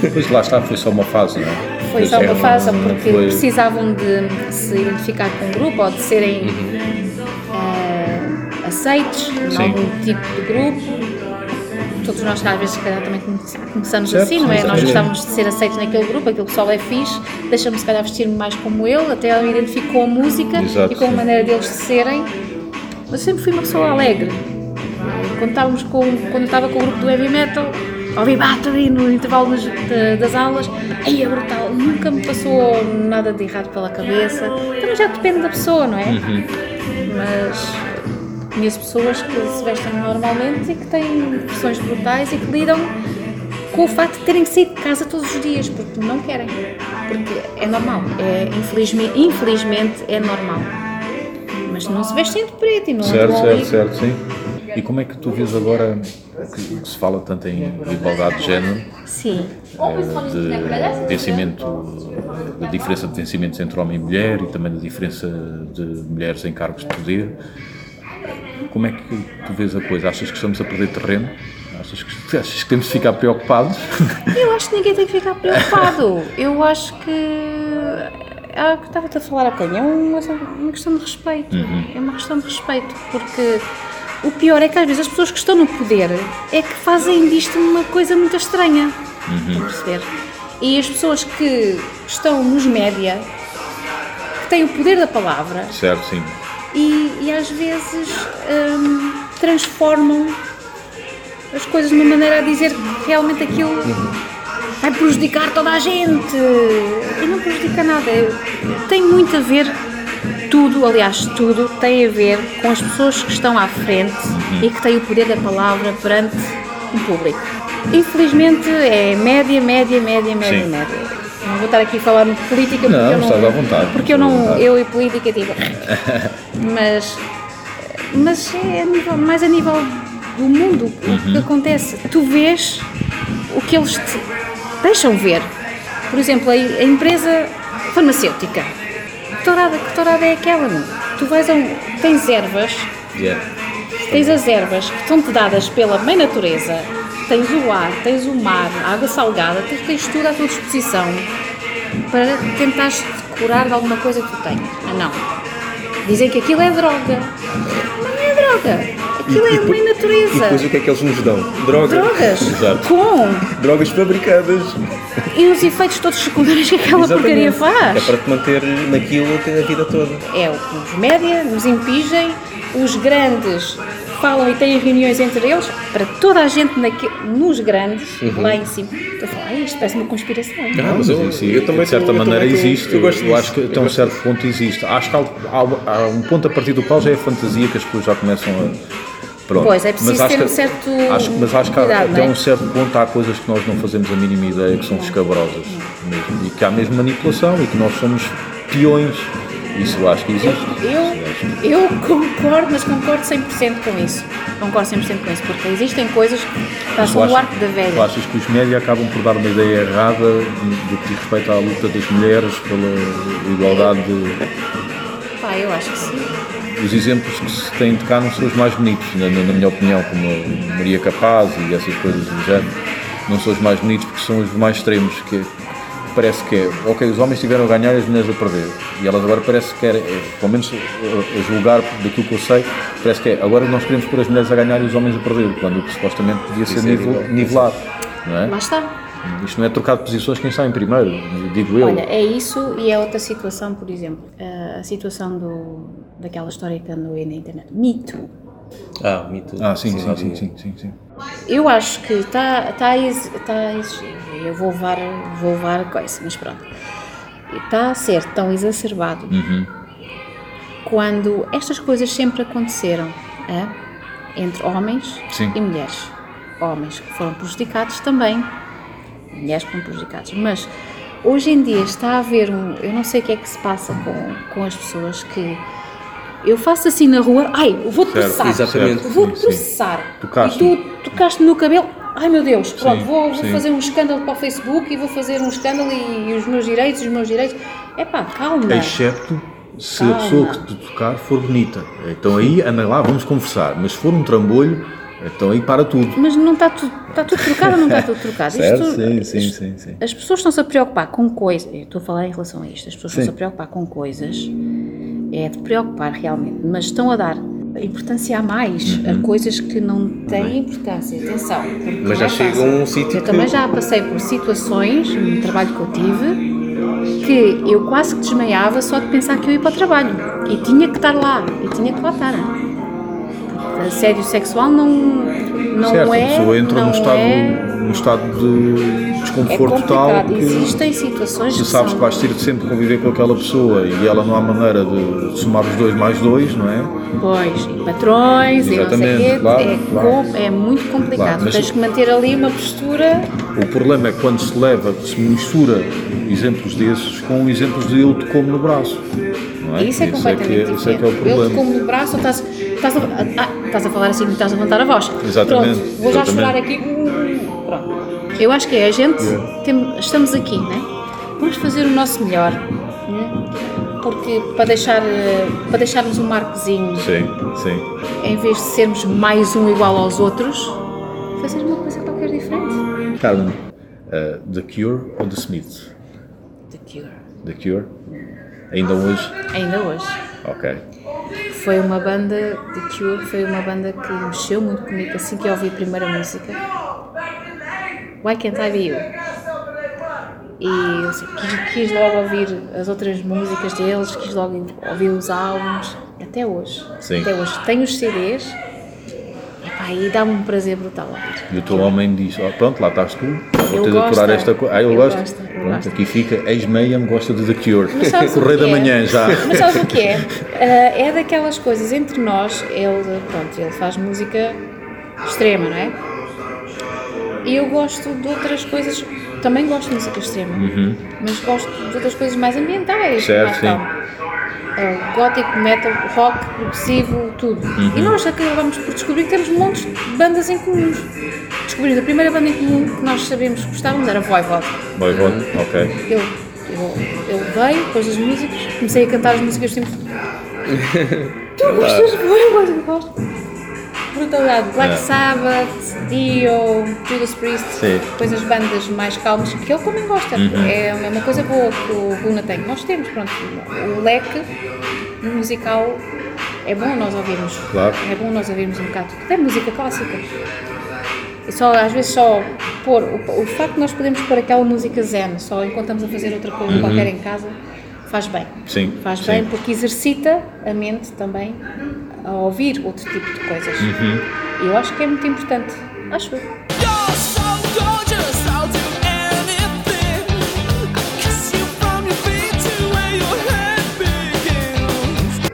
Depois lá está, foi só uma fase, não é? Foi só Pois uma fase porque foi- precisavam de se identificar com um grupo ou de serem Uhum. eh, aceites em Sim. algum tipo de grupo. Todos nós, às vezes, se calhar, também come- começamos Certo, assim, não é? Nós gostávamos de ser aceitos naquele grupo, aquele pessoal é fixe, deixa-me, se calhar, vestir-me mais como ele, até eu me identifico com a música Exato, e com a sim. maneira deles de serem. Mas sempre fui uma pessoa alegre. Quando, estávamos com, quando eu estava com o grupo do heavy metal, ouvi battery no intervalo das, da- das aulas, aí é brutal, nunca me passou nada de errado pela cabeça. Também já depende da pessoa, não é? Mas conheço pessoas que se vestem normalmente e que têm pressões brutais e que lidam com o facto de terem que sair de casa todos os dias porque não querem. Porque é normal, é, infelizmente, infelizmente é normal. Mas não se vestem de preto e não Certo, certo, certo, sim. E como é que tu vês agora que, que se fala tanto em igualdade de género, Sim. eh, de vencimento, da diferença de vencimentos entre homem e mulher e também da diferença de mulheres em cargos de poder? Como é que tu vês a coisa? Achas que estamos a perder terreno? Achas que, achas que temos de ficar preocupados? Eu acho que ninguém tem que ficar preocupado. Eu acho que. É o que estava-te a falar há bocadinho. É uma, uma questão de respeito. É uma questão de respeito. Porque o pior é que às vezes as pessoas que estão no poder é que fazem disto uma coisa muito estranha. A perceber? E as pessoas que estão nos média, que têm o poder da palavra, certo, sim. e, e às vezes hum, transformam as coisas de uma maneira a dizer que realmente aquilo vai prejudicar toda a gente e não prejudica nada. Tem muito a ver, tudo, aliás, tudo tem a ver com as pessoas que estão à frente e que têm o poder da palavra perante o público. Infelizmente é média, média, média, média, Sim. média. Não vou estar aqui a falar de política porque Não, eu não. estás à vontade. Porque eu não. vontade. Eu e política, tipo. mas. Mas é a nível, mais a nível do mundo o Uhum. que acontece. Tu vês o que eles te deixam ver. Por exemplo, a, a empresa farmacêutica. Que tourada, que tourada é aquela? meu? Tu vais a um. Tens ervas Yeah. Tens as ervas que estão-te dadas pela mãe natureza, tens o ar, tens o mar, a água salgada, tens, tens tudo à tua disposição para tentares te curar de alguma coisa que tu tenhas. Ah, não. Dizem que aquilo é droga. Não droga. Aquilo é uma E natureza. depois o que é que eles nos dão? Drogas. Drogas. Exato. Com. Drogas fabricadas. E os efeitos todos secundários que aquela porcaria faz. É para te manter naquilo até a vida toda. É o que os média nos impingem, os grandes falam e têm reuniões entre eles, para toda a gente naque, nos grandes, lá em cima. Estou a falar, "Ai, isto parece uma conspiração. Ah, mas eu- Isso, eu também de certa eu maneira também existe. eu gosto disso. acho que Eu até um certo ponto existe. Acho que há, há- há um ponto a partir do qual já é fantasia que as pessoas já começam a. Pronto. Pois, é preciso Mas acho ter um que- certo acho, Mas acho que há- cuidado, até é? um certo ponto há coisas que nós não fazemos a mínima ideia que são escabrosas mesmo. E que há mesmo manipulação e que nós somos peões. Isso eu acho que existe. Eu, eu concordo, mas concordo 100% com isso. Concordo 100% com isso, porque existem coisas que passam Tu no arco da Tu velha. achas que os médias acabam por dar uma ideia errada do que diz respeito à luta das mulheres pela igualdade de, Pá, eu acho que sim. Os exemplos que se têm de cá não são os mais bonitos, na, na- minha opinião, como Maria Capaz e essas coisas do género, não são os mais bonitos porque são os mais extremos, que parece que é, ok, os homens tiveram a ganhar e as mulheres a perder, e elas agora parece que querem, é, pelo menos a, a julgar daquilo que eu sei, parece que é, agora nós queremos pôr as mulheres a ganhar e os homens a perder, quando o que supostamente podia ser ser nivel- igual. nivelado, não é? Lá está. Isto não é trocar de posições quem está em primeiro, digo eu. Olha, é isso e é outra situação, por exemplo, a- a situação do, daquela história que andou aí na internet. Mito. Ah, mito. ah, sim, sim, sim, sim, sim, sim. Eu acho que está tá tá a exigir, eu vou levar, vou levar a coisa, mas pronto. Está a ser tão exacerbado Uhum. quando estas coisas sempre aconteceram hã? entre homens Sim. e mulheres. Homens que foram prejudicados também, mulheres que foram prejudicadas. Mas hoje em dia está a haver um. Eu não sei o que é que se passa com, com as pessoas que. Eu faço assim na rua, ai, Certo, processar. exatamente. Sim. processar. E tu tocaste no cabelo, ai meu Deus, pronto, Sim, vou, vou fazer um escândalo para o Facebook e vou fazer um escândalo e, e os meus direitos, os meus direitos. É pá, calma. Excepto se a Calma. pessoa que te tocar for bonita. Então aí anda lá, vamos conversar. Mas se for um trambolho, então aí para tudo. Mas não está tudo, está tudo trocado ou não está tudo trocado? Certo? Isto- Sim, sim, sim, sim. As pessoas estão-se a preocupar com coisas, estou a falar em relação a isto, as pessoas estão-se a preocupar com coisas, é de preocupar realmente, mas estão a dar importância a mais Uhum. a coisas que não têm importância, atenção. Mas já é chega fácil. a um sítio Eu que- também já passei por situações, no trabalho que eu tive, que eu quase que desmaiava só de pensar que eu ia para o trabalho e tinha que estar lá, e tinha que lá estar. Assédio sexual não, não certo, é. a pessoa entra num estado, é, num estado de é desconforto tal complicado. que Existem situações tu que sabes são- que vais ter de sempre conviver com aquela pessoa e ela não há maneira de somar os dois mais dois, não é? Pois, e patrões e não sei Exatamente, claro, é, claro. é muito complicado. Claro, mas- Tens que manter ali uma postura. O problema é quando se leva, se mistura exemplos desses com exemplos de eu te como no braço. Não é? Isso é completamente que, diferente. Isso é que é o Eu te problema. como no braço, ou estás, estás, a, ah, estás a falar assim, não estás a levantar a voz. Exatamente, Pronto, vou já exatamente. chorar aqui. Hum, Pronto. Eu acho que é, a gente, tem- estamos aqui, né? Vamos fazer o nosso melhor. né? Porque para, deixar, eh, para deixarmos um marcozinho, Sim, sim. em vez de sermos mais um igual aos outros, fazer uma coisa qualquer diferente. Carmen, uh, The Cure ou The Smiths? The Cure. The Cure? Ainda hoje? Ainda hoje. Ok. Foi uma banda, The Cure, foi uma banda que mexeu muito comigo assim que eu ouvi a primeira música. Why Can't I Be You? E eu assim, quis, quis logo ouvir as outras músicas deles, quis logo ouvir os álbuns, até hoje. Sim. Até hoje. Tenho os CDs e dá-me um prazer brutal. E o teu homem diz, oh, pronto, lá estás tu, vou ter de aturar esta coisa. Ah, eu, eu gosto. gosto, eu pronto, gosto. aqui fica, ex-Mayhem gosta de The Cure. Correio da é? manhã já. Mas sabes o que é? Ah, é daquelas coisas entre nós, ele, pronto, ele faz música extrema, não é? E eu gosto de outras coisas, também gosto de música extrema, mas gosto de outras coisas mais ambientais, Uhum. Certo, mais sim. calmo. Ah, gótico, metal, rock, progressivo, tudo. Uhum. E nós acabamos por descobrir que temos montes de bandas em comuns. Descobrir a primeira banda em comum que nós sabíamos que gostávamos era Voivod. Boycott, ok. Eu, eu, eu veio, depois das músicas, comecei a cantar as músicas sempre. tu gostas de Voivod? Eu gosto. Brutalidade. Black É. Sabbath, Dio, Judas Priest, Sim. depois as bandas mais calmas, que ele também gosta. Uhum. É é uma coisa boa que o Luna tem. Nós temos, pronto, o leque musical é bom nós ouvirmos. Claro. É bom nós ouvirmos um bocado. Até música clássica. E só, às vezes só pôr, o, o facto de nós podemos pôr aquela música zen, só enquanto estamos a fazer outra coisa qualquer em casa, faz bem. Sim, Faz sim. bem porque exercita a mente também a ouvir outro tipo de coisas. E eu acho que é muito importante. Acho eu.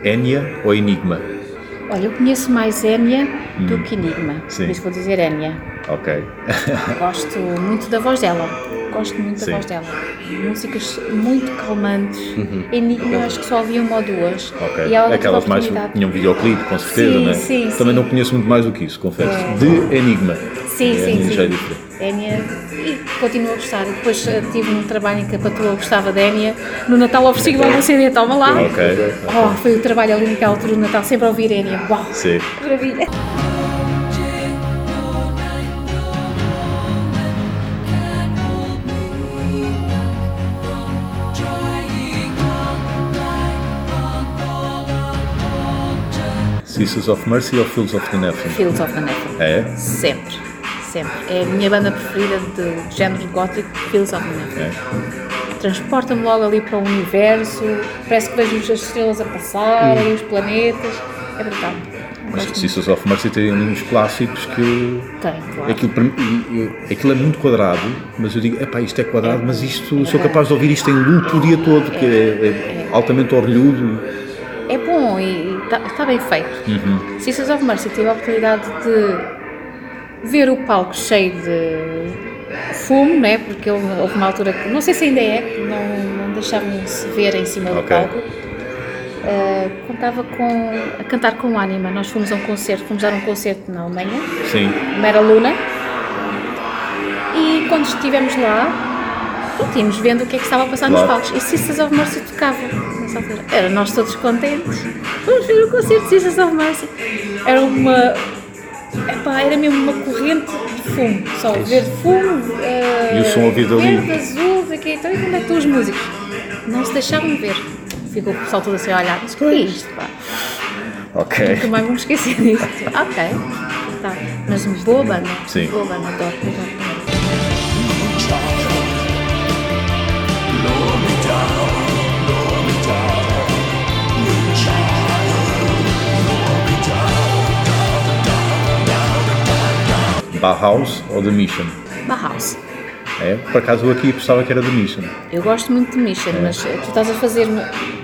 Enya ou Enigma? Olha, eu conheço mais Enya do que Enigma. Hum. Sim. Por isso vou dizer Enya. Ok. Gosto muito da voz dela. Gosto muito da voz dela. Músicas muito calmantes. Enigma, eu acho que só havia uma ou duas. Uhum. Ok. E ela Aquelas mais tinham videoclipe, com certeza, Sim, né? sim, Também sim. não conheço muito mais do que isso, confesso. É. De Enigma. Sim, é, sim, é sim. diferente. Enya, e continuo a gostar. Depois eh, tive um trabalho em que a patroa gostava da Enya. No Natal ofereci logo um CD, toma lá. Ok. Oh, foi o trabalho ali naquela altura do Natal, sempre a ouvir Enya. Uau, Sim. maravilha. Sisters of Mercy ou Fields of the Nephilim? Fields of the Nephilim. É? Sempre, sempre. É a minha banda preferida de género gótico, Fields of the Nephilim. É. Transporta-me logo ali para o universo, parece que vejo as estrelas a passarem, os planetas. É brutal. Mas. Sisters of Mercy tem ali uns clássicos que. Tem, claro. Aquilo, aquilo é muito quadrado, mas eu digo, epá, isto é quadrado, mas isto sou capaz de ouvir isto em loop o dia todo, que é, é altamente orlhudo. É bom e está bem feito. Uhum. Sisters of Mercy tive a oportunidade de ver o palco cheio de fumo, né? porque houve uma altura que, não sei se ainda é, que não, não deixavam-se ver em cima do Ok. palco. Uh, contava com, a cantar com ânima. Nós fomos a um concerto, fomos dar um concerto na Alemanha, Sim, Mera Luna, e quando estivemos lá, pronto, íamos vendo o que é que estava a passar Claro. nos palcos. E Sisters of Mercy tocava nessa altura. Era nós todos contentes. Vamos ver o concerto de Sisters of Mercy. Era uma. Epá, era mesmo uma corrente de fumo, só verde fumo, eh, E o som ouvido ali. verde, azul, aqui, então e onde é que estão os músicos? Não se deixavam ver. Ficou o pessoal todo assim a olhar, mas que é isto? Pá? ok. Nunca mais vamos esquecer disso. ok, tá. Mas boa banda. Sim. Boa banda, adoro, adoro. Bauhaus ou The Mission? Bauhaus. É? Por acaso eu aqui pensava que era The Mission. Eu gosto muito de Mission, mas eh, tu estás a fazer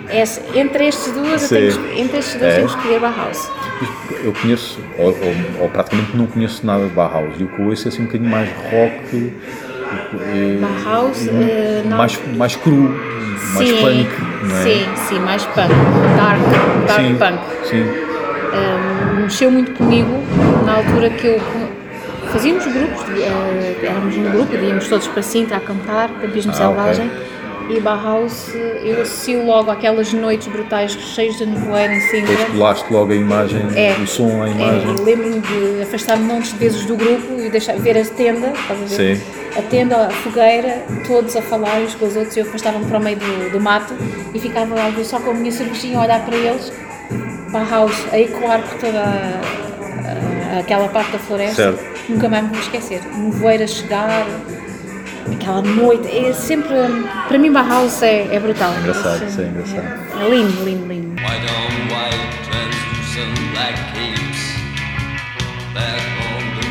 essa, entre estes duas, tenho, entre estes dois É. temos que escolher Bauhaus. Eu conheço, ou, ou- ou praticamente não conheço nada de Bauhaus, e o que eu ouço é assim um bocadinho mais rock, eh, Bauhaus, eh, não- mais, mais cru, mais sim, punk, não é? Sim, sim, mais punk. Dark, dark sim, punk. sim. Um, mexeu muito comigo na altura que eu fazíamos grupos, eh, éramos um grupo, íamos todos para Sintra a cantar, Campismo Ah, Selvagem, e Bauhaus eh, eu associo logo aquelas noites brutais cheias de nevoeiro em Sintra. Depois colaste logo a imagem, É, o som, a imagem. é, Lembro-me de afastar-me montes de vezes do grupo e deixar ver a tenda, estás a ver? Sim. A tenda, a fogueira, todos a falar uns com os outros, e eu afastava-me para o meio do, do mato e ficava lá só com a minha cervejinha a olhar para eles, Bauhaus, a ecoar por toda a- a- aquela parte da floresta. Certo. Nunca mais me vou esquecer. Nevoeiro a chegar, aquela noite, é sempre, para mim Bauhaus é, é brutal. Engraçado, É- sim, é engraçado. É, é lindo, lindo, lindo. White on white, translucent black capes. Back on the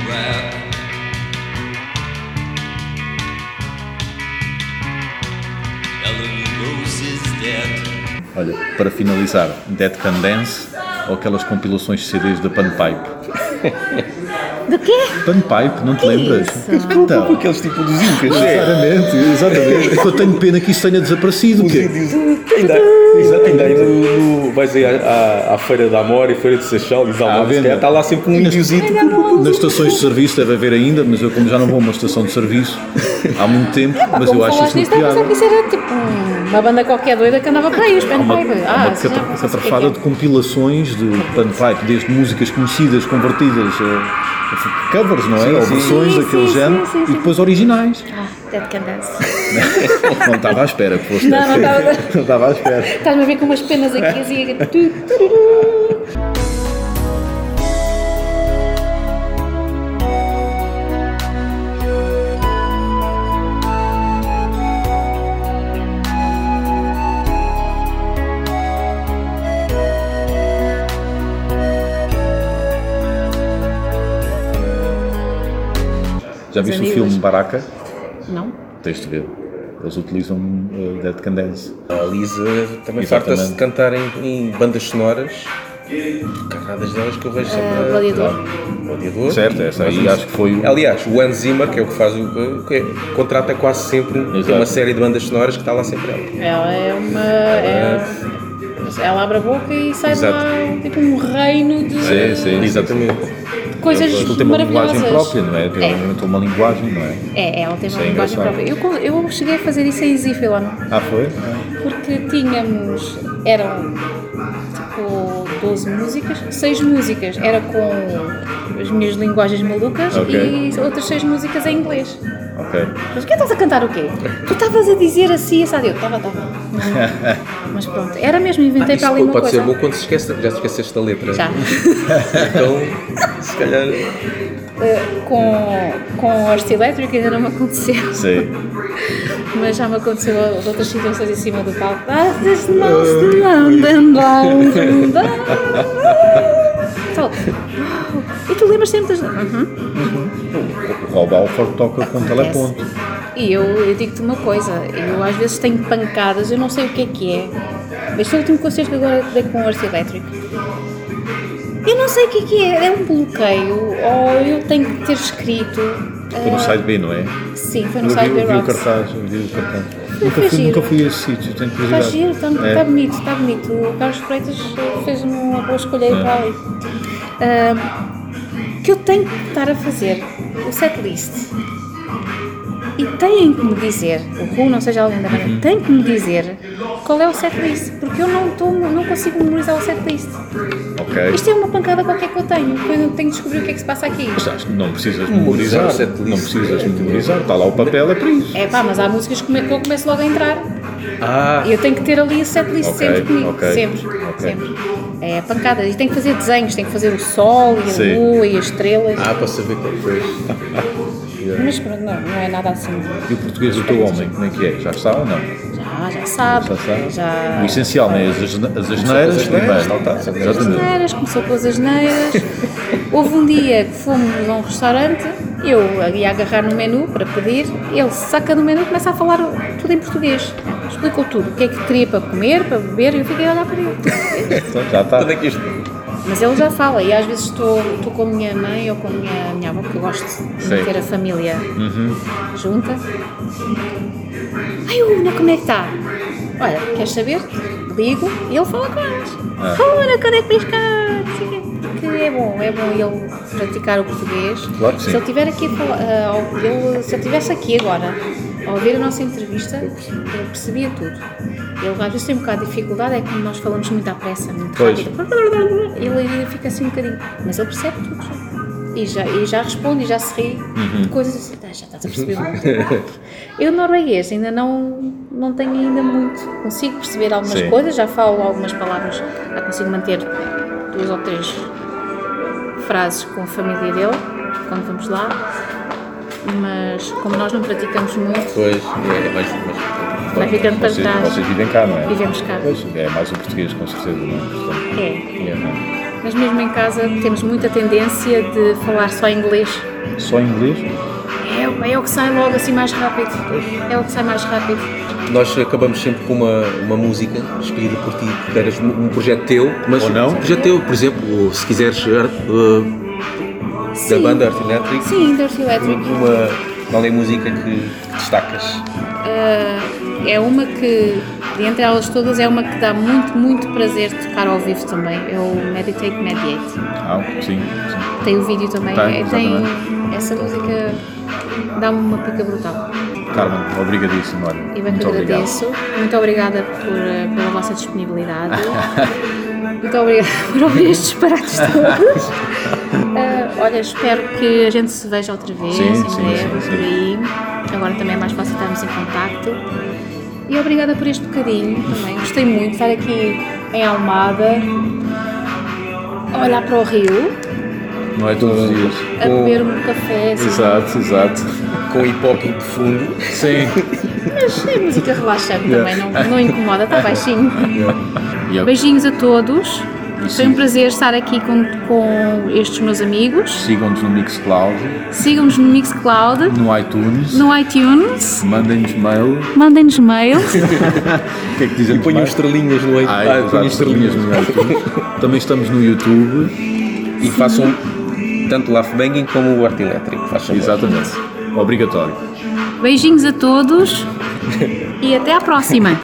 dead. Olha, para finalizar, Dead Can Dance ou aquelas compilações de CDs da Panpipe? Do quê? Panpipe, não te lembras? Então, Aqueles tipo dos Incas. exatamente, exatamente. Eu tenho pena que isso tenha desaparecido. Os que- índios. Ainda, ainda aí no, no, vais aí à, à, à Feira da Amora e Feira de Seixal e venda. está lá sempre um índiozinho. Nas estações de serviço deve haver ainda, mas eu como já não vou a uma estação de serviço há muito tempo, mas eu acho falaste isso nisso, muito estava a pensar piada. que isso era tipo um- uma banda qualquer doida que andava por aí, os uma, Panpipe. Ah, uma catra- que é catrafada é. de compilações de panpipe, desde músicas conhecidas, convertidas a covers, não é? Sim, Ou sim. versões Sim, daquele género e depois originais. Ah, Dead Can Dance. Não estava à espera que fosse Não, não estava. Não estava à espera. Estás-me a ver com umas penas aqui assim. Já As viste o filme Baraka? Não? Tens de ver. Eles utilizam uh, Dead Can Dance. A Lisa também farta-se de cantar em, em bandas sonoras. Carradas delas que eu vejo sempre. Ah, Gladiador. Gladiador. Certo, essa aí acho que foi o. Aliás, o Hans Zimmer, que é o que faz o. Que é- contrata quase sempre tem Exato. uma série de bandas sonoras que está lá sempre ela. Ela é uma. é- ela abre a boca e sai de lá Exato. tipo um reino de, Sim, sim. Exatamente. Coisas Aquilo tem uma maravilhosas. linguagem própria, não é? Tem É. uma linguagem, não é? É, ela tem uma Isso é linguagem engraçado. própria. Eu, eu cheguei a fazer isso em Zifilon, Ah, foi? Porque tínhamos. eram tipo 12 músicas, 6 músicas era com as minhas linguagens malucas Ok. e outras 6 músicas em inglês. ok. Mas o que estás a cantar o quê? Tu estavas a dizer assim, sabe? Eu estava, estava. Mas pronto, era mesmo, inventei Isso para ali uma pode coisa. ser bom quando se esquece, já esqueceste da letra. Já. Então, se calhar. Uh, com, com a Orsta Elétrica ainda não me aconteceu, Sei. mas já me aconteceu outras situações em cima do palco. Ah, this most London down, down. E tu lembras sempre das. Uhum. O Rob Alford toca com teleponto. E eu, eu digo-te uma coisa, eu às vezes tenho pancadas, eu não sei o que é que é. Este último concerto que agora dei com o Orça Elétrico. Eu não sei o que é que é, é um bloqueio, ou eu tenho que ter escrito. Foi no ah, side B, não é? Sim, foi no Eu vi, site eu vi o Rocks. cartaz, vi o cartaz. Nunca fui, giro. nunca fui a esse sítio, tenho Está curiosidade. giro, está É. tá bonito, está bonito. O Carlos Freitas fez uma boa escolha aí É. para ali. Ahm, que eu tenho que estar a fazer o setlist e têm que me dizer, o Ru, não seja alguém da banda, Uhum. tem que me dizer qual é o setlist, porque eu não, estou, não consigo memorizar o setlist. Ok. Isto é uma pancada qualquer que eu tenho, depois eu tenho que descobrir o que é que se passa aqui. Mas não precisas Memorizar memorizar. Não precisas memorizar. Está lá o papel, é para isso. É pá, mas há músicas que eu começo logo a entrar Ah, e eu tenho que ter ali o setlist Ok, sempre comigo, ok, sempre, ok. sempre. É pancada, e tenho que fazer desenhos, tenho que fazer o sol e a Sim. lua e as estrelas, ah, para saber qual foi. mas pronto, não, não é nada assim. E o português do teu homem, como é que é? Já está ou não? Já, já sabe, Já sabe? já... O essencial, não é? As, as asneiras com as asneiras, primeiro. começou com as asneiras. Houve um dia que fomos a um restaurante, eu ia agarrar no menu para pedir, ele saca do menu e começa a falar tudo em português. Explicou tudo, o que é que queria para comer, para beber, e eu fiquei a olhar para ele. Então, já está. Quando é que isto. Mas ele já fala, e às vezes estou, estou com a minha mãe ou com a minha, minha avó, porque eu gosto de Sim. ter a família junta. Ai, Una, como é que está? Olha, queres saber? Ligo e ele fala com elas. Ah. Una, quando é que vens cá? Porque é bom, é bom ele praticar o português. Claro que sim. Se ele tiver aqui ah, ele, se ele estivesse aqui agora, ao ouvir a nossa entrevista, ele percebia tudo. Ele às vezes tem um bocado de dificuldade, é quando nós falamos muito à pressa, muito Pois. rápido. Ele fica assim um bocadinho, mas ele percebe tudo. já. E já, e já responde e já se ri Uhum. de coisas assim, "Ah, já estás a perceber muito. Eu norueguês ainda não, não tenho ainda muito, consigo perceber algumas Sim. coisas, já falo algumas palavras, já consigo manter duas ou três frases com a família dele, quando vamos lá, mas como nós não praticamos muito, Pois, é mais. mais vai ficando para Vocês, trás. vocês vivem cá, não é? Vivemos cá. Pois, é mais o português, com certeza, não é? Portanto, É, é, não é? mas mesmo em casa temos muita tendência de falar só inglês. Só inglês? É, o- é o que sai logo assim mais rápido. É o que sai mais rápido. Nós acabamos sempre com uma, uma música escolhida por ti, que eras um projeto teu, mas Ou não? um projeto teu, por exemplo, se quiseres uh, da Sim. banda Art Electric, Sim, Dirty Electric. uma, qual é a música que, destacas? Ah, é uma que, de entre elas todas, é uma que dá muito, muito prazer tocar ao vivo também. É o Meditate Mediate. Ah, sim, sim. Tem o vídeo também. Tem, É, tem essa música dá-me uma pica brutal. Carmen, obrigadíssimo, olha. E bem Muito que obrigado. agradeço. Muito obrigada por, eh, pela vossa disponibilidade. Muito obrigada por ouvir estes disparates todos. Ah, olha, espero que a gente se veja outra vez Sim, em sim, breve, sim, por sim. aí. Agora também é mais fácil estarmos em contacto. E obrigada por este bocadinho também. Gostei muito de estar aqui em Almada, a olhar para o rio, Não é todos os dias. a beber um café. Assim, Exato, exato. Com hip hop de fundo. Sim. Mas é música relaxante também, não, não incomoda, está baixinho. Beijinhos a todos Foi um prazer estar aqui com, com estes meus amigos. Sigam-nos no Mixcloud, Sigam-nos no Mixcloud, no iTunes, no iTunes, mandem-nos mail. mandem-nos mail. O que é que dizem? E ponham estrelinhas no iTunes. Ah, Ah, ponham estrelinhas no iTunes. Também estamos no YouTube. E façam tanto o laugh banging como o arte elétrico. Exatamente. Obrigatório. Beijinhos a todos e até à próxima.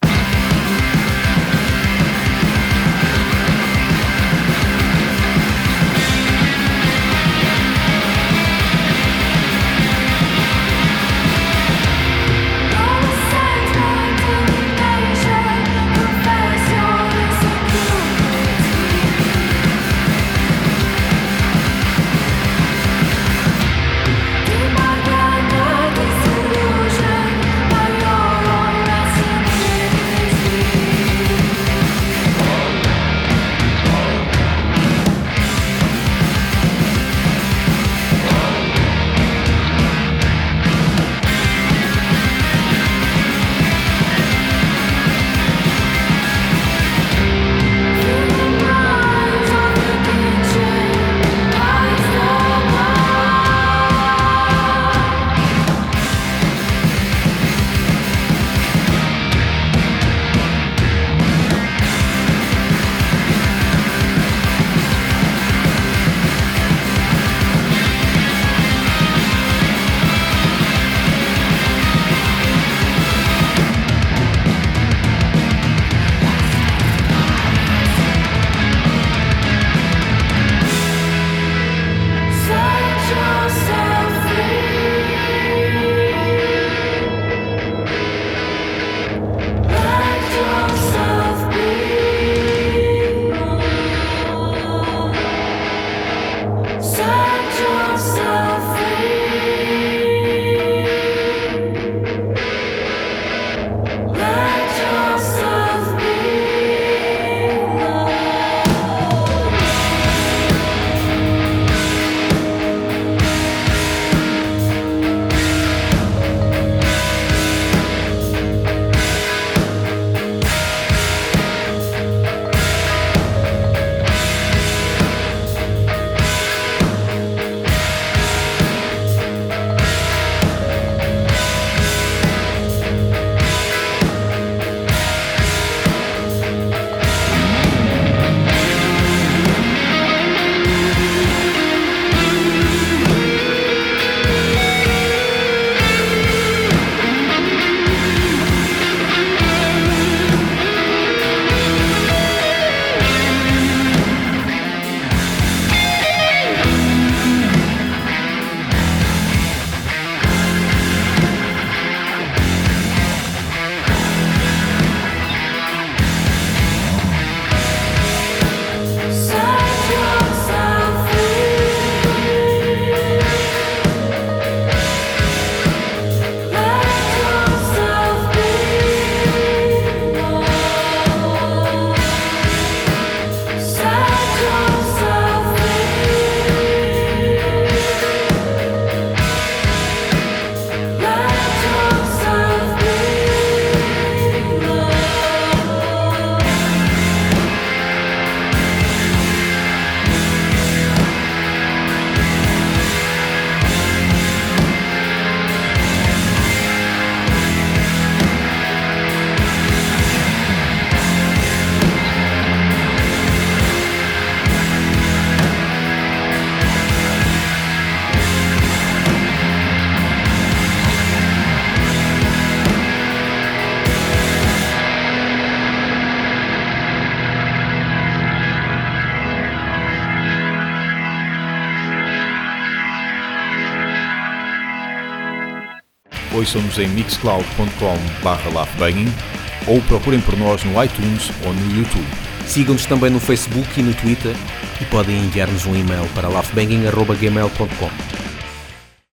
Ouçam-nos em mixcloud.com/laughbanging ou procurem por nós no iTunes ou no YouTube. Sigam-nos também no Facebook e no Twitter e podem enviar-nos um e-mail para laughbanging.gmail.com.